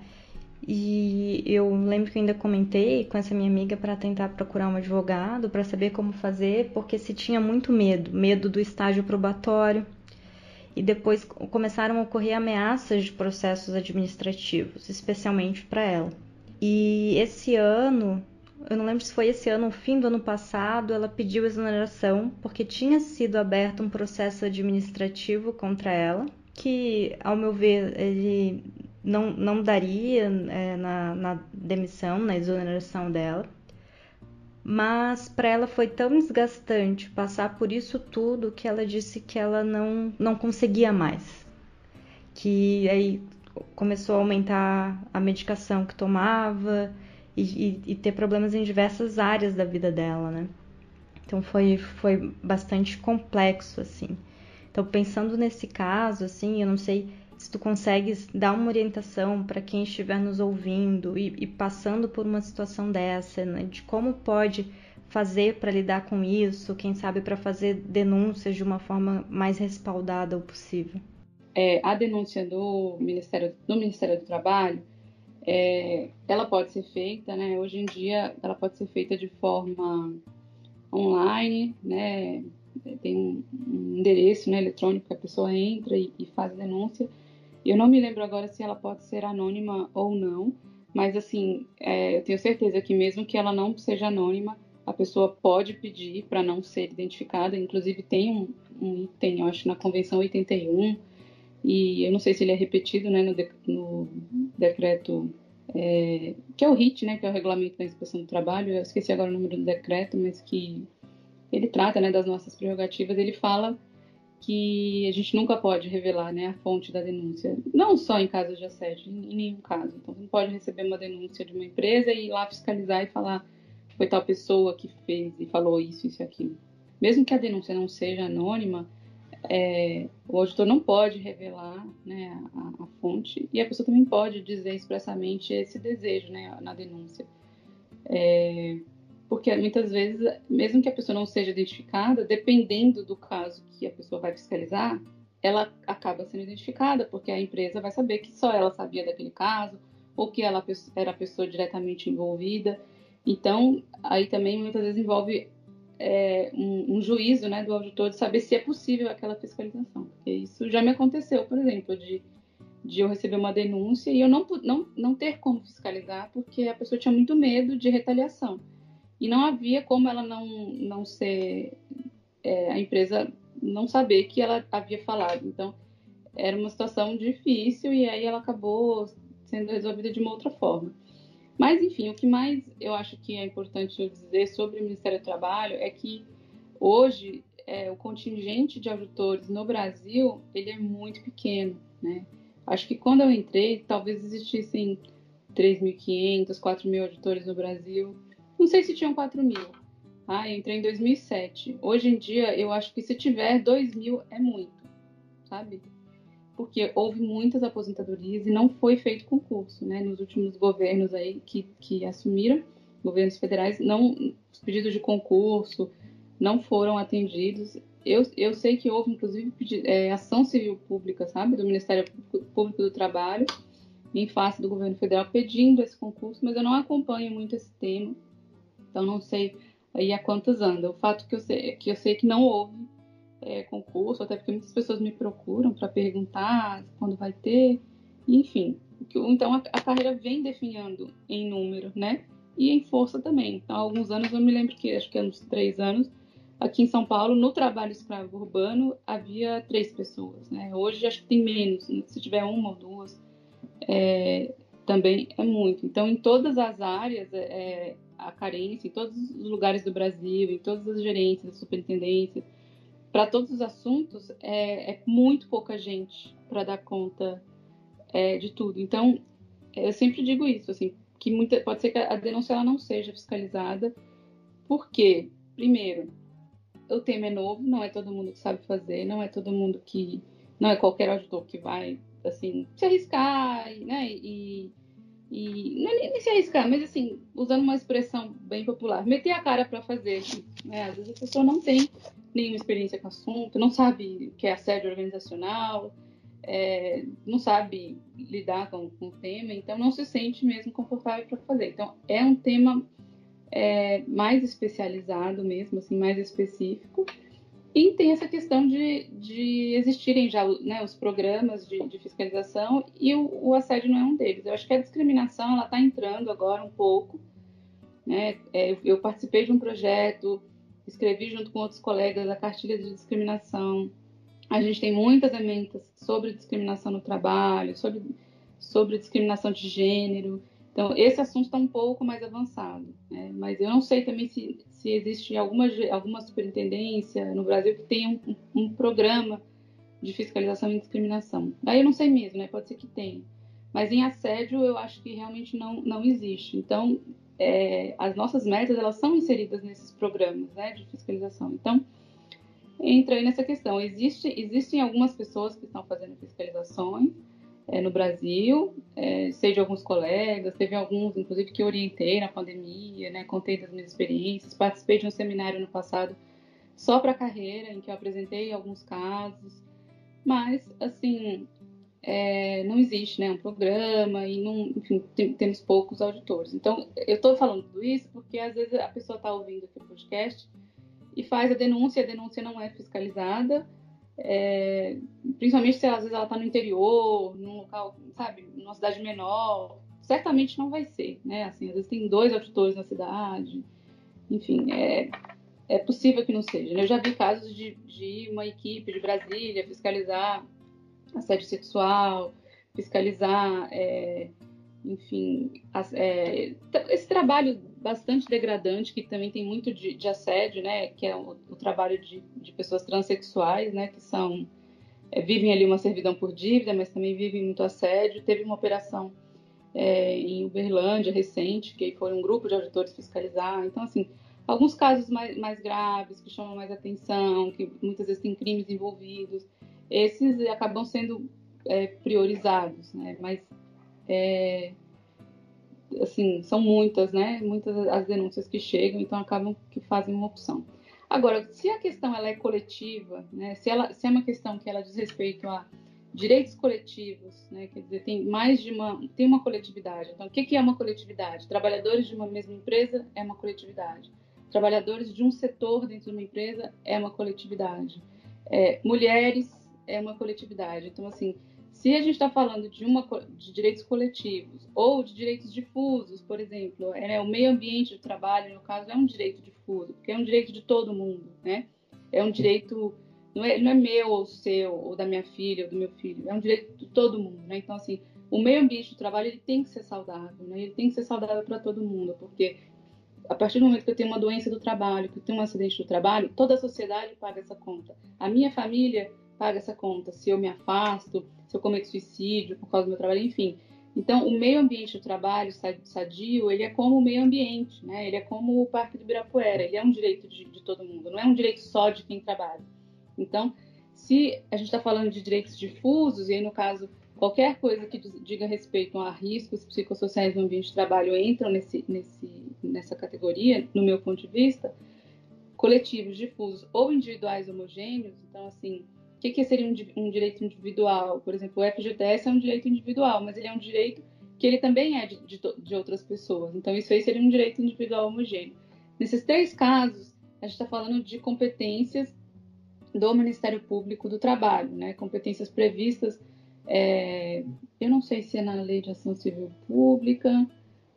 E eu lembro que eu ainda comentei com essa minha amiga para tentar procurar um advogado para saber como fazer, porque se tinha muito medo, medo do estágio probatório. E depois começaram a ocorrer ameaças de processos administrativos, especialmente para ela. E esse ano, eu não lembro se foi esse ano, no fim do ano passado, ela pediu exoneração porque tinha sido aberto um processo administrativo contra ela, que, ao meu ver, ele não, não daria é, na, na demissão, na exoneração dela. Mas para ela foi tão desgastante passar por isso tudo que ela disse que ela não, não conseguia mais. Que aí começou a aumentar a medicação que tomava e, e, e ter problemas em diversas áreas da vida dela, né? Então foi, foi bastante complexo, assim. Então, pensando nesse caso, assim, eu não sei se tu consegues dar uma orientação para quem estiver nos ouvindo e, e, passando por uma situação dessa, né? de como pode fazer para lidar com isso, quem sabe para fazer denúncias de uma forma mais respaldada o possível. É, a denúncia do Ministério, do Ministério do Trabalho, é, ela pode ser feita, né? Hoje em dia, ela pode ser feita de forma online, né? Tem um, endereço né, eletrônico que a pessoa entra e, e faz a denúncia. Eu não me lembro agora se ela pode ser anônima ou não, mas assim, é, eu tenho certeza que mesmo que ela não seja anônima, a pessoa pode pedir para não ser identificada. Inclusive tem um, um item, eu acho, na Convenção 81, e eu não sei se ele é repetido né, no, no decreto, é, que é o RIT, né, que é o Regulamento da Inspeção do Trabalho, eu esqueci agora o número do decreto, mas que ele trata né, das nossas prerrogativas, ele fala que a gente nunca pode revelar né, a fonte da denúncia, não só em casos de assédio, em, nenhum caso. Então, você não pode receber uma denúncia de uma empresa e ir lá fiscalizar e falar foi tal pessoa que fez e falou isso, isso e aquilo. Mesmo que a denúncia não seja anônima, é, o auditor não pode revelar né, a, a, fonte e a pessoa também pode dizer expressamente esse desejo né, na denúncia. É, porque muitas vezes, mesmo que a pessoa não seja identificada, dependendo do caso que a pessoa vai fiscalizar, ela acaba sendo identificada, porque a empresa vai saber que só ela sabia daquele caso, ou que ela era a pessoa diretamente envolvida. Então, aí também muitas vezes envolve é, um, um, juízo né, do auditor de saber se é possível aquela fiscalização. Porque isso já me aconteceu, por exemplo, de, de eu receber uma denúncia e eu não, não, não ter como fiscalizar, porque a pessoa tinha muito medo de retaliação e não havia como ela não, não ser, é, a empresa não saber que ela havia falado. Então, era uma situação difícil e aí ela acabou sendo resolvida de uma outra forma. Mas, enfim, o que mais eu acho que é importante eu dizer sobre o Ministério do Trabalho é que hoje é, o contingente de auditores no Brasil ele é muito pequeno, né? Acho que quando eu entrei, talvez existissem 3.500, 4.000 auditores no Brasil. Não sei se tinham 4 mil. Ah, eu entrei em 2007. Hoje em dia, eu acho que se tiver 2 mil é muito, sabe? Porque houve muitas aposentadorias e não foi feito concurso, né? Nos últimos governos aí que, que assumiram, governos federais, não, os pedidos de concurso não foram atendidos. Eu, eu sei que houve, inclusive, é, ação civil pública, sabe? Do Ministério Público do Trabalho, em face do governo federal, pedindo esse concurso, mas eu não acompanho muito esse tema então não sei aí há quantos anda. O fato que eu sei que eu sei que não houve é, concurso, até porque muitas pessoas me procuram para perguntar quando vai ter, enfim. Então a, a, carreira vem definhando em número, né? E em força também. Então, há alguns anos eu me lembro que acho que há uns três anos aqui em São Paulo, no trabalho escravo urbano, havia três pessoas. Né? Hoje acho que tem menos, né? se tiver uma ou duas, é, também é muito. Então, em todas as áreas, é, a carência em todos os lugares do Brasil, em todas as gerências, superintendências, para todos os assuntos, é, é, muito pouca gente para dar conta é, de tudo. Então, eu sempre digo isso, assim, que muita, pode ser que a denúncia ela não seja fiscalizada, porque, primeiro, o tema é novo, não é todo mundo que sabe fazer, não é todo mundo que, não é qualquer auditor que vai, assim, se arriscar, né, e e não é nem, se arriscar, mas assim, usando uma expressão bem popular, meter a cara para fazer. Né? Às vezes a pessoa não tem nenhuma experiência com o assunto, não sabe o que é assédio organizacional, é, não sabe lidar com, com, o tema, então não se sente mesmo confortável para fazer. Então é um tema é, mais especializado mesmo, assim, mais específico. E tem essa questão de, de existirem já né, os programas de, de fiscalização e o, o, assédio não é um deles. Eu acho que a discriminação ela está entrando agora um pouco. Né? É, eu, eu, participei de um projeto, escrevi junto com outros colegas a cartilha de discriminação. A gente tem muitas emendas sobre discriminação no trabalho, sobre, sobre discriminação de gênero. Então, esse assunto está um pouco mais avançado, né? mas eu não sei também se, se existe alguma, alguma superintendência no Brasil que tenha um, um programa de fiscalização e discriminação. Aí eu não sei mesmo, né? pode ser que tenha. Mas em assédio eu acho que realmente não, não existe. Então, é, as nossas metas elas são inseridas nesses programas né, de fiscalização. Então, entra aí nessa questão. Existe, existem algumas pessoas que estão fazendo fiscalizações é, no Brasil, é, de alguns colegas, teve alguns, inclusive, que orientei na pandemia, né, contei das minhas experiências, participei de um seminário no passado só para carreira, em que eu apresentei alguns casos, mas, assim, é, não existe né, um programa e, não, enfim, tem, temos poucos auditores. Então, eu estou falando tudo isso porque, às vezes, a pessoa está ouvindo aqui o podcast e faz a denúncia, a denúncia não é fiscalizada, é, principalmente se às vezes ela está no interior, num local, sabe, numa cidade menor, certamente não vai ser, né? Assim, às vezes tem dois auditores na cidade, enfim, é, é possível que não seja. Né? Eu já vi casos de, de uma equipe de Brasília fiscalizar assédio sexual, fiscalizar, é, enfim, as, é, esse trabalho bastante degradante, que também tem muito de, de assédio, né, que é o, o trabalho de, de, pessoas transexuais, né, que são, é, vivem ali uma servidão por dívida, mas também vivem muito assédio. Teve uma operação é, em Uberlândia recente, que foi um grupo de auditores fiscalizar. Então, assim, alguns casos mais, mais graves, que chamam mais atenção, que muitas vezes tem crimes envolvidos, esses acabam sendo é, priorizados, né? Mas é, assim são muitas, né? Muitas as denúncias que chegam, então acabam que fazem uma opção. Agora, se a questão ela é coletiva, né? Se ela se é uma questão que ela diz respeito a direitos coletivos, né? Quer dizer, tem mais de uma tem uma coletividade. Então, o que é uma coletividade? Trabalhadores de uma mesma empresa é uma coletividade. Trabalhadores de um setor dentro de uma empresa é uma coletividade. É, mulheres é uma coletividade. Então, assim, se a gente está falando de, uma, de direitos coletivos ou de direitos difusos, por exemplo, é, o meio ambiente de trabalho, no caso, é um direito difuso, porque é um direito de todo mundo, né? É um direito, não é, não é meu ou seu, ou da minha filha, ou do meu filho, é um direito de todo mundo, né? Então, assim, o meio ambiente de trabalho, ele tem que ser saudável, né? Ele tem que ser saudável para todo mundo, porque a partir do momento que eu tenho uma doença do trabalho, que eu tenho um acidente do trabalho, toda a sociedade paga essa conta. A minha família paga essa conta, se eu me afasto, se eu cometo suicídio por causa do meu trabalho, enfim. Então, o meio ambiente do trabalho sadio, ele é como o meio ambiente, né? Ele é como o Parque do Ibirapuera, ele é um direito de, de todo mundo, não é um direito só de quem trabalha. Então, se a gente está falando de direitos difusos, e aí, no caso, qualquer coisa que diga respeito a riscos psicossociais no ambiente de trabalho entram nesse, nesse, nessa categoria, no meu ponto de vista, coletivos, difusos ou individuais homogêneos, então, assim, o que, que seria um, um, direito individual? Por exemplo, o FGTS é um direito individual, mas ele é um direito que ele também é de, de, de outras pessoas. Então, isso aí seria um direito individual homogêneo. Nesses três casos, a gente está falando de competências do Ministério Público do Trabalho, né? competências previstas, é, eu não sei se é na Lei de Ação Civil Pública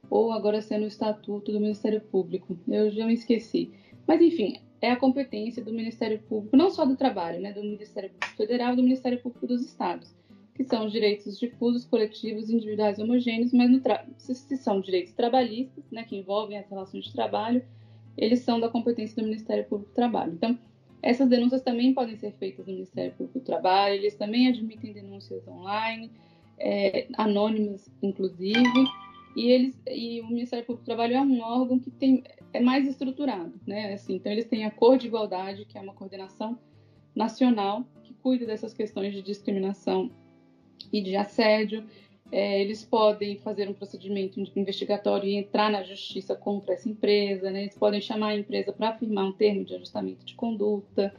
ou agora se é no Estatuto do Ministério Público, eu já me esqueci. Mas, enfim, é a competência do Ministério Público, não só do Trabalho, né, do Ministério Público Federal e do Ministério Público dos Estados, que são os direitos difusos, coletivos, individuais homogêneos, mas se, se, são direitos trabalhistas, né, que envolvem as relações de trabalho, eles são da competência do Ministério Público do Trabalho. Então, essas denúncias também podem ser feitas no Ministério Público do Trabalho, eles também admitem denúncias online, é, anônimas, inclusive, e, eles, e o Ministério Público do Trabalho é um órgão que tem, é mais estruturado, né? Assim, então eles têm a Cor de Igualdade, que é uma coordenação nacional que cuida dessas questões de discriminação e de assédio. É, eles podem fazer um procedimento investigatório e entrar na justiça contra essa empresa, né? eles podem chamar a empresa para firmar um termo de ajustamento de conduta.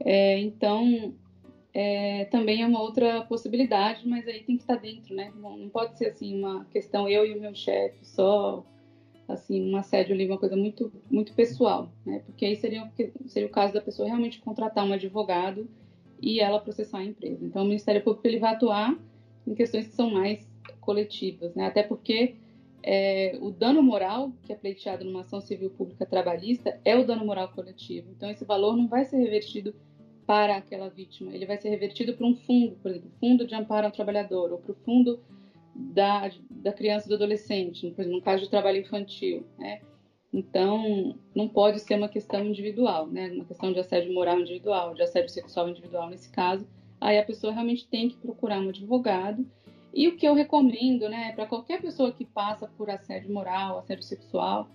É, então, é, também é uma outra possibilidade, mas aí tem que estar dentro, né? Não, não pode ser assim uma questão eu e o meu chefe só assim, um assédio ali, uma coisa muito, muito pessoal, né? Porque aí seria, seria o caso da pessoa realmente contratar um advogado e ela processar a empresa. Então, o Ministério Público ele vai atuar em questões que são mais coletivas, né? Até porque é, o dano moral que é pleiteado numa ação civil pública trabalhista é o dano moral coletivo. Então, esse valor não vai ser revertido para aquela vítima, ele vai ser revertido para um fundo, por exemplo, fundo de amparo ao trabalhador, ou para o fundo da, da criança e do adolescente, no caso de trabalho infantil, né? Então, não pode ser uma questão individual, né? Uma questão de assédio moral individual, de assédio sexual individual nesse caso. Aí a pessoa realmente tem que procurar um advogado E o que eu recomendo, né, para qualquer pessoa que passa por assédio moral, assédio sexual,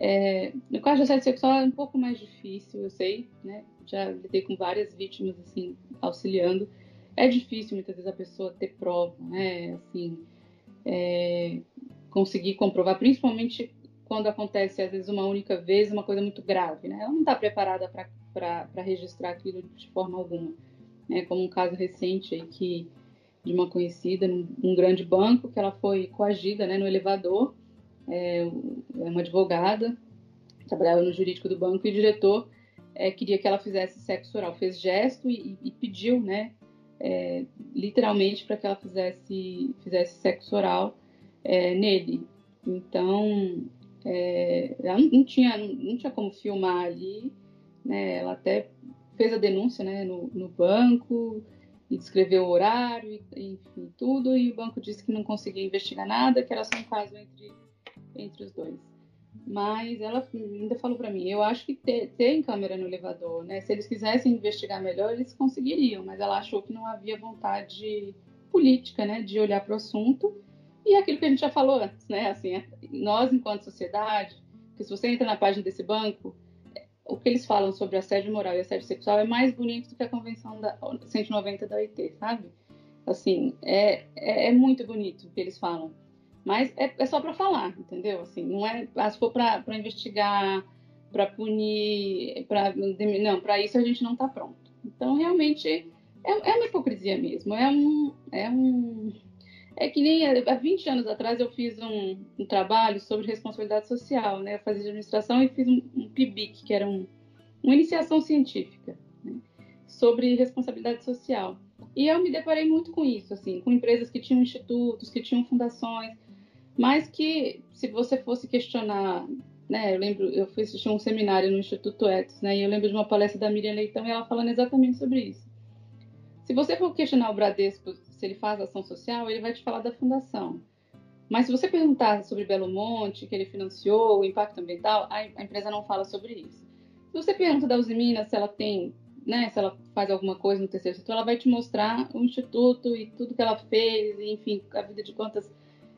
é, no caso de assédio sexual é um pouco mais difícil, eu sei, né? Já lidei com várias vítimas, assim, auxiliando. É difícil muitas vezes a pessoa ter prova, né? Assim, é, conseguir comprovar, principalmente quando acontece às vezes uma única vez, uma coisa muito grave, né? Ela não está preparada para registrar aquilo de forma alguma, né? Como um caso recente aí que de uma conhecida num, grande banco que ela foi coagida, né, no elevador, é, é uma advogada, trabalhava no jurídico do banco e o diretor é, queria que ela fizesse sexo oral, fez gesto e, e pediu, né, é, literalmente para que ela fizesse fizesse sexo oral é, nele. Então, é, ela não tinha, não tinha como filmar ali, né? Ela até fez a denúncia né, no, no banco e descreveu o horário, enfim, tudo, e o banco disse que não conseguia investigar nada, que era só um caso entre, entre os dois. Mas ela ainda falou para mim, eu acho que ter, tem câmera no elevador, né? Se eles quisessem investigar melhor, eles conseguiriam, mas ela achou que não havia vontade política, né, de olhar para o assunto e aquilo que a gente já falou antes, né? Assim, nós, enquanto sociedade, que se você entra na página desse banco, o que eles falam sobre assédio moral e assédio sexual é mais bonito do que a Convenção da 190 da OIT, sabe? Assim, é, é, é muito bonito o que eles falam. Mas é, é só para falar, entendeu? Assim, não é. Ah, se for para investigar, para punir, para não, para isso a gente não está pronto. Então, realmente, é, é uma hipocrisia mesmo. É um, é um é que nem há 20 anos atrás eu fiz um, um trabalho sobre responsabilidade social, né? Eu fazia administração e fiz um, um PIBIC, que era um, uma iniciação científica né? sobre responsabilidade social. E eu me deparei muito com isso, assim, com empresas que tinham institutos, que tinham fundações, mas que se você fosse questionar, né? Eu lembro, eu fui assistir um seminário no Instituto Etos, né? E eu lembro de uma palestra da Miriam Leitão e ela falando exatamente sobre isso. Se você for questionar o Bradesco se ele faz ação social, ele vai te falar da fundação. Mas se você perguntar sobre Belo Monte, que ele financiou, o impacto ambiental, a, empresa não fala sobre isso. Se você pergunta da Usiminas se ela tem, né, se ela faz alguma coisa no terceiro setor, ela vai te mostrar o instituto e tudo que ela fez, e, enfim, a vida de quantas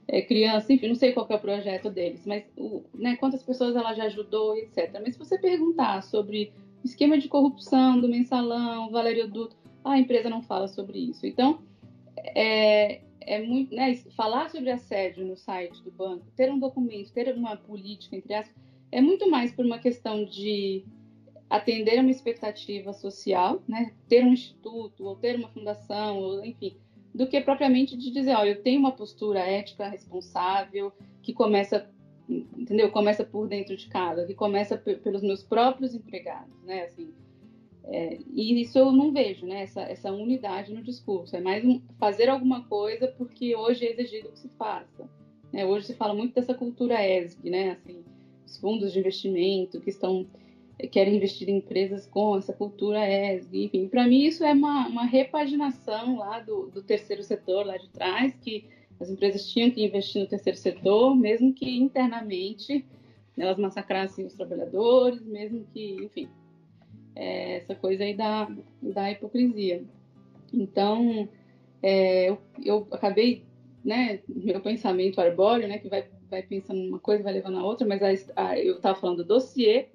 é, crianças, enfim, não sei qual é o projeto deles, mas o, né, quantas pessoas ela já ajudou, etc. Mas se você perguntar sobre esquema de corrupção do mensalão, Valério Duto, a empresa não fala sobre isso. Então, é, é muito, né, falar sobre assédio no site do banco, ter um documento, ter uma política, entre aspas, é muito mais por uma questão de atender uma expectativa social, né, ter um instituto, ou ter uma fundação, ou, enfim, do que propriamente de dizer, olha, eu tenho uma postura ética responsável, que começa, entendeu? Começa por dentro de casa, que começa pelos meus próprios empregados, né, assim, é, e isso eu não vejo, né? Essa, essa unidade no discurso. É mais um, fazer alguma coisa porque hoje é exigido que se faça. Né? Hoje se fala muito dessa cultura ESG, né? Assim, os fundos de investimento que estão querem investir em empresas com essa cultura ESG. Enfim, para mim isso é uma, uma repaginação lá do, do terceiro setor lá de trás, que as empresas tinham que investir no terceiro setor, mesmo que internamente elas massacrassem os trabalhadores, mesmo que, enfim, é, essa coisa aí da, da hipocrisia. Então, é, eu, eu, acabei, né, meu pensamento arbóreo, né, que vai, vai pensando uma coisa vai levando a outra, mas a, a, eu estava falando do dossiê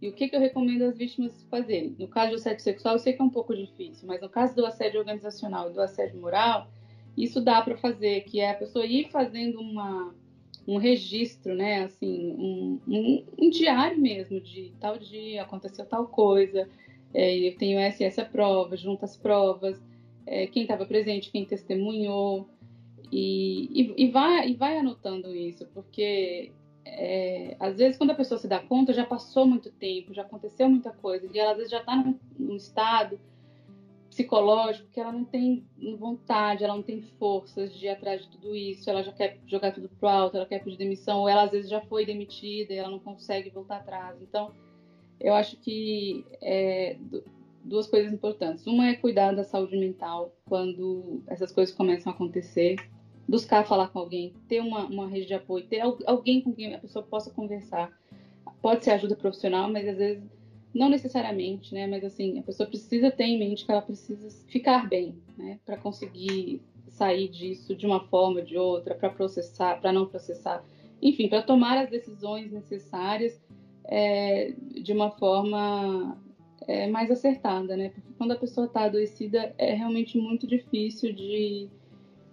e o que, que eu recomendo às vítimas fazerem. No caso do assédio sexual, eu sei que é um pouco difícil, mas no caso do assédio organizacional e do assédio moral, isso dá para fazer, que é a pessoa ir fazendo uma um registro, né? Assim, um, um, um, diário mesmo de tal dia aconteceu tal coisa. É, eu tenho essa e essa prova, junta as provas, é, quem estava presente, quem testemunhou e, e, e, vai e vai anotando isso, porque é, às vezes quando a pessoa se dá conta já passou muito tempo, já aconteceu muita coisa e ela às vezes já está num, num estado psicológico que ela não tem vontade, ela não tem forças de ir atrás de tudo isso, ela já quer jogar tudo pro alto, ela quer pedir demissão, ou ela às vezes já foi demitida e ela não consegue voltar atrás. Então, eu acho que é, duas coisas importantes. Uma é cuidar da saúde mental quando essas coisas começam a acontecer, buscar falar com alguém, ter uma, uma rede de apoio, ter alguém com quem a pessoa possa conversar. Pode ser ajuda profissional, mas às vezes não necessariamente, né? Mas assim, a pessoa precisa ter em mente que ela precisa ficar bem, né? Para conseguir sair disso de uma forma ou de outra, para processar, para não processar, enfim, para tomar as decisões necessárias é, de uma forma é, mais acertada, né? Porque quando a pessoa está adoecida é realmente muito difícil de,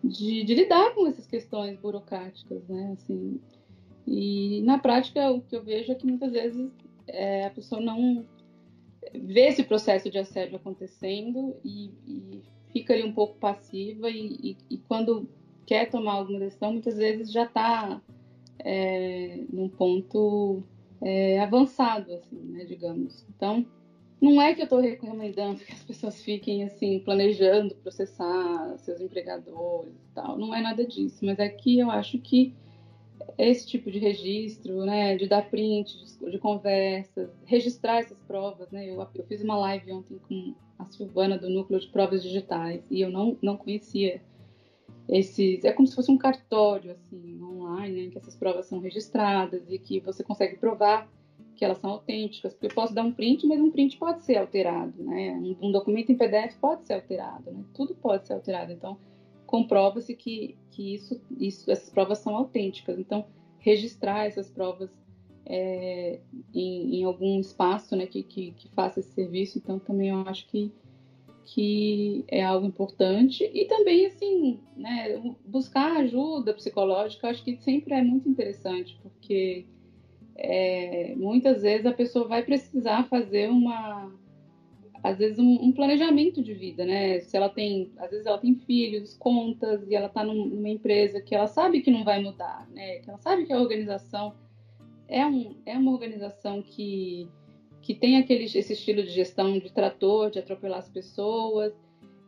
de, de, lidar com essas questões burocráticas, né? Assim, e na prática o que eu vejo é que muitas vezes é, a pessoa não vê esse processo de assédio acontecendo e, e fica ali um pouco passiva e, e, e, quando quer tomar alguma decisão, muitas vezes já está é, num ponto é, avançado, assim, né, digamos. Então, não é que eu estou recomendando que as pessoas fiquem assim planejando processar seus empregadores e tal. Não é nada disso, mas é que eu acho que esse tipo de registro, né, de dar print de, de conversas, registrar essas provas, né? Eu, eu, fiz uma live ontem com a Silvana do Núcleo de Provas Digitais e eu não, não conhecia esses. É como se fosse um cartório assim online, né, que essas provas são registradas e que você consegue provar que elas são autênticas, porque eu posso dar um print, mas um print pode ser alterado, né? Um, um documento em PDF pode ser alterado, né? Tudo pode ser alterado. Então, comprova-se que, que isso, isso, essas provas são autênticas. Então, registrar essas provas é, em, em, algum espaço né, que, que, que, faça esse serviço, então também eu acho que, que é algo importante. E também, assim, né, buscar ajuda psicológica, eu acho que sempre é muito interessante, porque é, muitas vezes a pessoa vai precisar fazer uma às vezes um, um, planejamento de vida, né? Se ela tem, às vezes ela tem filhos, contas e ela está num, numa empresa que ela sabe que não vai mudar, né? Que ela sabe que a organização é, um, é uma organização que que tem aquele esse estilo de gestão de trator, de atropelar as pessoas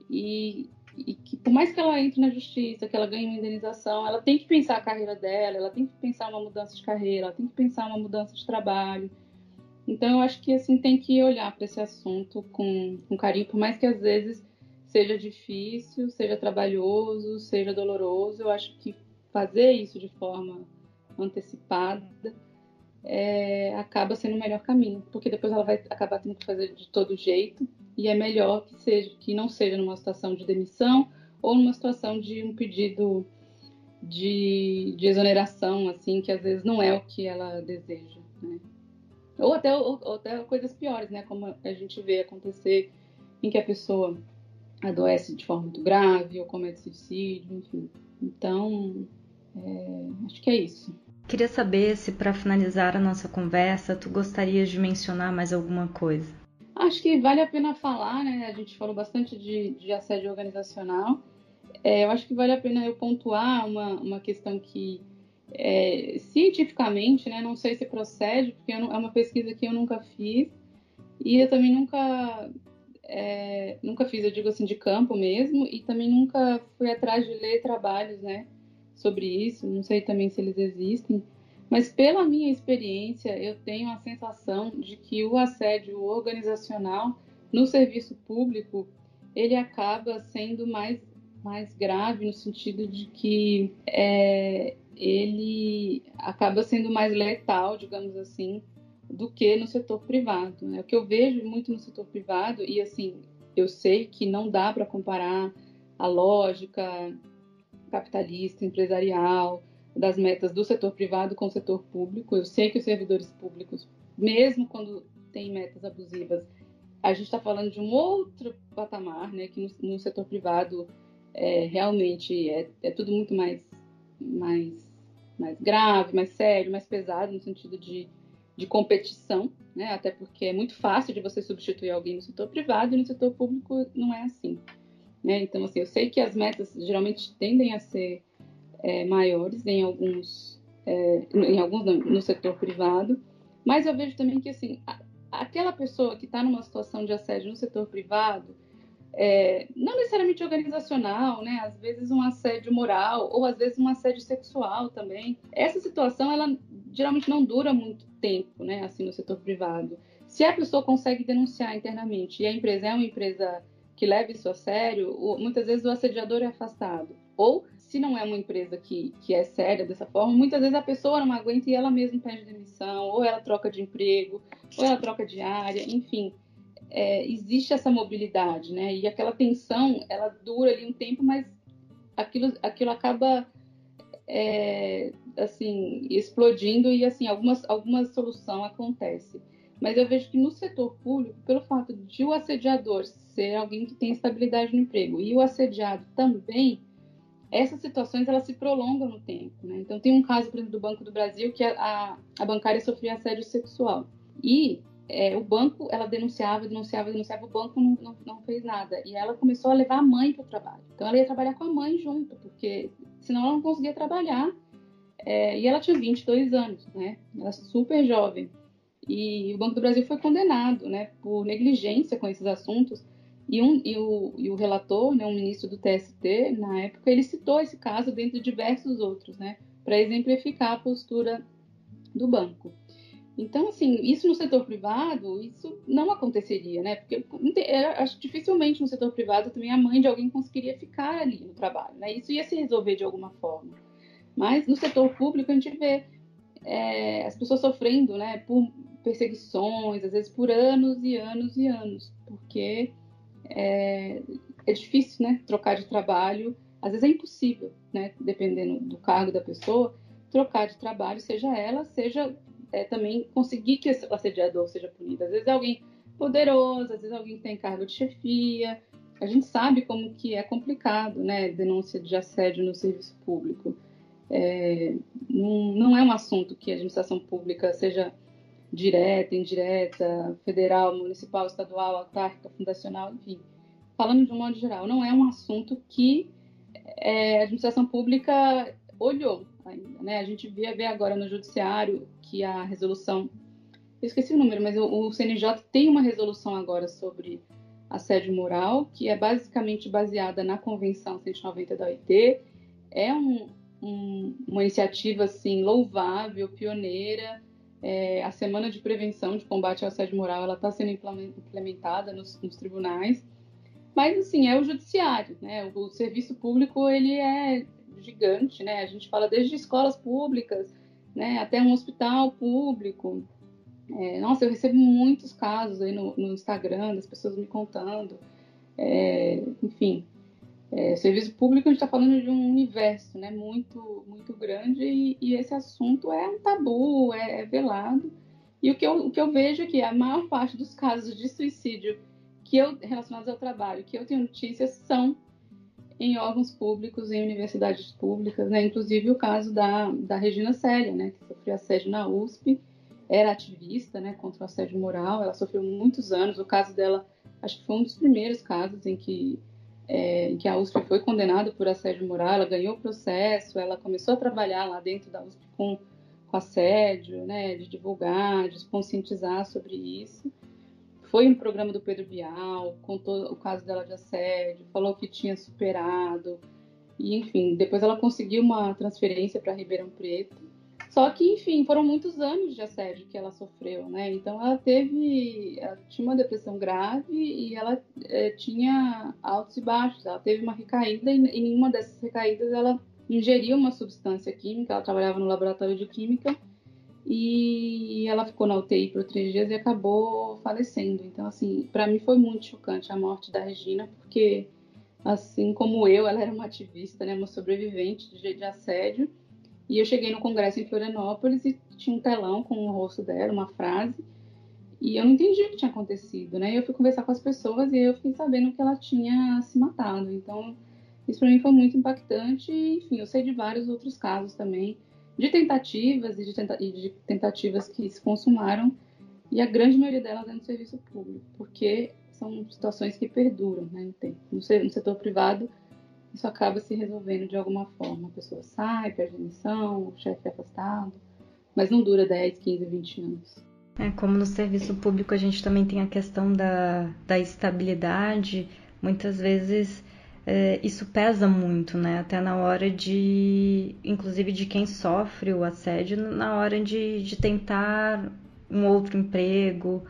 e, e que por mais que ela entre na justiça, que ela ganhe uma indenização, ela tem que pensar a carreira dela, ela tem que pensar uma mudança de carreira, ela tem que pensar uma mudança de trabalho. Então eu acho que assim tem que olhar para esse assunto com, com carinho, por mais que às vezes seja difícil, seja trabalhoso, seja doloroso, eu acho que fazer isso de forma antecipada é, acaba sendo o melhor caminho, porque depois ela vai acabar tendo que fazer de todo jeito e é melhor que seja que não seja numa situação de demissão ou numa situação de um pedido de, de exoneração, assim, que às vezes não é o que ela deseja, né? Ou até, ou, até coisas piores, né? Como a gente vê acontecer em que a pessoa adoece de forma muito grave ou comete suicídio, enfim. Então, é, acho que é isso. Queria saber se, para finalizar a nossa conversa, tu gostarias de mencionar mais alguma coisa. Acho que vale a pena falar, né? A gente falou bastante de, de assédio organizacional. É, eu acho que vale a pena eu pontuar uma, uma questão que é, cientificamente, né? Não sei se procede, porque não, é uma pesquisa que eu nunca fiz e eu também nunca é, nunca fiz, eu digo assim, de campo mesmo, e também nunca fui atrás de ler trabalhos, né, sobre isso. Não sei também se eles existem, mas pela minha experiência, eu tenho a sensação de que o assédio organizacional no serviço público ele acaba sendo mais, mais grave no sentido de que é, ele acaba sendo mais letal, digamos assim, do que no setor privado. Né? O que eu vejo muito no setor privado, e assim, eu sei que não dá para comparar a lógica capitalista, empresarial, das metas do setor privado com o setor público. Eu sei que os servidores públicos, mesmo quando tem metas abusivas, a gente está falando de um outro patamar, né? Que no, no setor privado é, realmente é, é, tudo muito mais, mais, mais grave, mais sério, mais pesado no sentido de, de competição, né? Até porque é muito fácil de você substituir alguém no setor privado e no setor público não é assim. Né? Então, assim, eu sei que as metas geralmente tendem a ser é, maiores em alguns, é, em alguns no setor privado, mas eu vejo também que assim aquela pessoa que está numa situação de assédio no setor privado, é, não necessariamente organizacional, né? Às vezes um assédio moral ou às vezes um assédio sexual também. Essa situação ela geralmente não dura muito tempo, né? Assim no setor privado. Se a pessoa consegue denunciar internamente e a empresa é uma empresa que leva isso a sério, muitas vezes o assediador é afastado. Ou se não é uma empresa que, que é séria dessa forma, muitas vezes a pessoa não aguenta e ela mesma pede demissão, ou ela troca de emprego, ou ela troca de área, enfim. É, existe essa mobilidade, né? E aquela tensão, ela dura ali um tempo, mas aquilo, aquilo acaba é, assim explodindo e assim algumas alguma solução acontece. Mas eu vejo que no setor público, pelo fato de o assediador ser alguém que tem estabilidade no emprego e o assediado também, essas situações elas se prolongam no tempo. Né? Então tem um caso, por exemplo, do Banco do Brasil que a, a, a bancária sofria assédio sexual e é, o banco, ela denunciava, denunciava, denunciava, o banco não, não, não, fez nada. E ela começou a levar a mãe para o trabalho. Então ela ia trabalhar com a mãe junto, porque senão ela não conseguia trabalhar. É, e ela tinha 22 anos, né? Ela super jovem. E o Banco do Brasil foi condenado, né, por negligência com esses assuntos. E, um, e, o, e o relator, né, um ministro do TST, na época, ele citou esse caso dentro de diversos outros, né, para exemplificar a postura do banco. Então, assim, isso no setor privado, isso não aconteceria, né? Porque acho que dificilmente no setor privado também a mãe de alguém conseguiria ficar ali no trabalho, né? Isso ia se resolver de alguma forma. Mas no setor público a gente vê é, as pessoas sofrendo, né, por perseguições, às vezes por anos e anos e anos, porque é, é difícil, né, trocar de trabalho. Às vezes é impossível, né, dependendo do cargo da pessoa, trocar de trabalho, seja ela, seja é, também conseguir que o assediador seja punido. Às vezes é alguém poderoso, às vezes alguém que tem cargo de chefia. A gente sabe como que é complicado, né, denúncia de assédio no serviço público. É, não, não é um assunto que a administração pública seja direta, indireta, federal, municipal, estadual, autárquica, fundacional, enfim. Falando de um modo geral, não é um assunto que é, a administração pública olhou ainda. Né? A gente vê, vê agora no judiciário que a resolução, eu esqueci o número, mas o, o CNJ tem uma resolução agora sobre assédio moral, que é basicamente baseada na Convenção 190 da OIT. É um, um, uma iniciativa assim louvável, pioneira. É, a Semana de Prevenção de Combate ao Assédio Moral ela está sendo implementada nos, nos, tribunais, mas assim é o judiciário, né? O, o serviço público ele é gigante, né? A gente fala desde escolas públicas, né, até um hospital público. É, nossa, eu recebo muitos casos aí no, no Instagram das pessoas me contando. É, enfim, é, serviço público a gente está falando de um universo, né, muito muito grande e, e esse assunto é um tabu, é, é, velado. E o que, eu, o que eu vejo é que a maior parte dos casos de suicídio que eu relacionados ao trabalho que eu tenho notícias são em órgãos públicos, em universidades públicas, né? Inclusive o caso da, da Regina Célia, né? Que sofreu assédio na USP, era ativista, né? Contra o assédio moral, ela sofreu muitos anos. O caso dela, acho que foi um dos primeiros casos em que, é, em que a USP foi condenada por assédio moral. Ela ganhou o processo, ela começou a trabalhar lá dentro da USP com, com assédio, né? De divulgar, de conscientizar sobre isso foi no programa do Pedro Bial, contou o caso dela de assédio, falou que tinha superado. E, enfim, depois ela conseguiu uma transferência para Ribeirão Preto. Só que, enfim, foram muitos anos de assédio que ela sofreu, né? Então ela teve, ela tinha uma depressão grave e ela é, tinha altos e baixos. Ela teve uma recaída e em nenhuma dessas recaídas ela ingeriu uma substância química. Ela trabalhava no laboratório de química e ela ficou na UTI por três dias e acabou falecendo. Então, assim, para mim foi muito chocante a morte da Regina, porque, assim como eu, ela era uma ativista, né, uma sobrevivente de assédio. E eu cheguei no congresso em Florianópolis e tinha um telão com o rosto dela, uma frase, e eu não entendi o que tinha acontecido, né? Eu fui conversar com as pessoas e eu fiquei sabendo que ela tinha se matado. Então, isso para mim foi muito impactante. E, enfim, eu sei de vários outros casos também de tentativas e de, tenta e de tentativas que se consumaram, e a grande maioria delas é no serviço público, porque são situações que perduram né. No, setor privado, isso acaba se resolvendo de alguma forma. A pessoa sai, perde a missão, o chefe é afastado, mas não dura 10, 15, 20 anos. É, como no serviço público a gente também tem a questão da, da estabilidade, muitas vezes é, isso pesa muito, né? Até na hora de, inclusive de quem sofre o assédio, na hora de, de tentar um outro emprego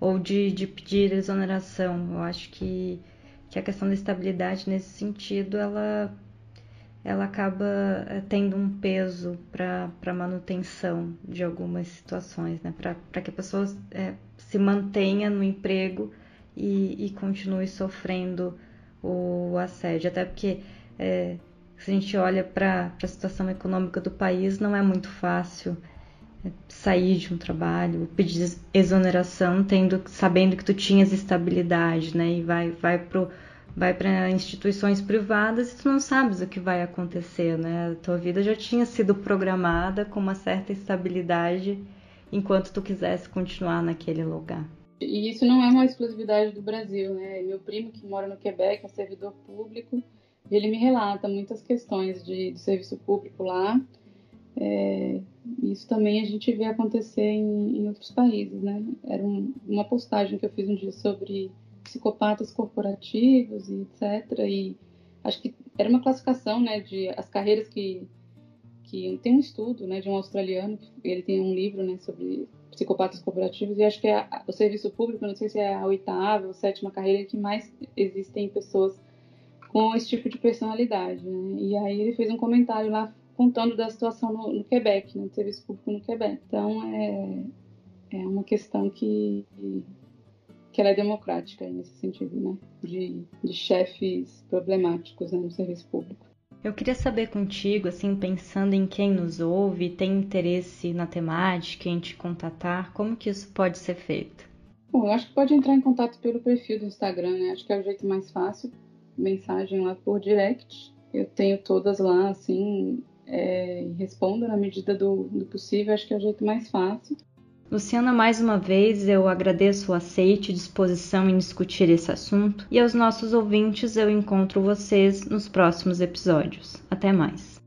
ou de, de pedir exoneração. Eu acho que, que a questão da estabilidade nesse sentido, ela, ela acaba é, tendo um peso para a manutenção de algumas situações, né? Para que a pessoa é, se mantenha no emprego e, e continue sofrendo o assédio, até porque é, Se a gente olha para a situação econômica do país, não é muito fácil sair de um trabalho, pedir exoneração, tendo, sabendo que tu tinhas estabilidade, né? E vai, vai pro vai para instituições privadas e tu não sabes o que vai acontecer, né? A tua vida já tinha sido programada com uma certa estabilidade enquanto tu quisesse continuar naquele lugar. E isso não é uma exclusividade do Brasil, né? Meu primo que mora no Quebec é servidor público, ele me relata muitas questões de, de serviço público lá. É, isso também a gente vê acontecer em, em outros países, né? Era um, uma postagem que eu fiz um dia sobre psicopatas corporativos e etc. E acho que era uma classificação, né, de as carreiras que que tem um estudo, né, de um australiano, ele tem um livro, né, sobre psicopatas corporativos e acho que é o serviço público, não sei se é a oitava ou sétima carreira que mais existem pessoas com esse tipo de personalidade, né? E aí ele fez um comentário lá contando da situação no, no Quebec, né, do serviço público no Quebec. Então é é uma questão que que ela é democrática nesse sentido, né? De, de chefes problemáticos né, no serviço público. Eu queria saber contigo, assim, pensando em quem nos ouve, tem interesse na temática, em te contatar, como que isso pode ser feito? Bom, eu acho que pode entrar em contato pelo perfil do Instagram, né? Acho que é o jeito mais fácil. Mensagem lá por direct. Eu tenho todas lá, assim, é, respondo na medida do, do possível. Acho que é o jeito mais fácil. Luciana, mais uma vez eu agradeço o aceite e disposição em discutir esse assunto e aos nossos ouvintes eu encontro vocês nos próximos episódios. Até mais.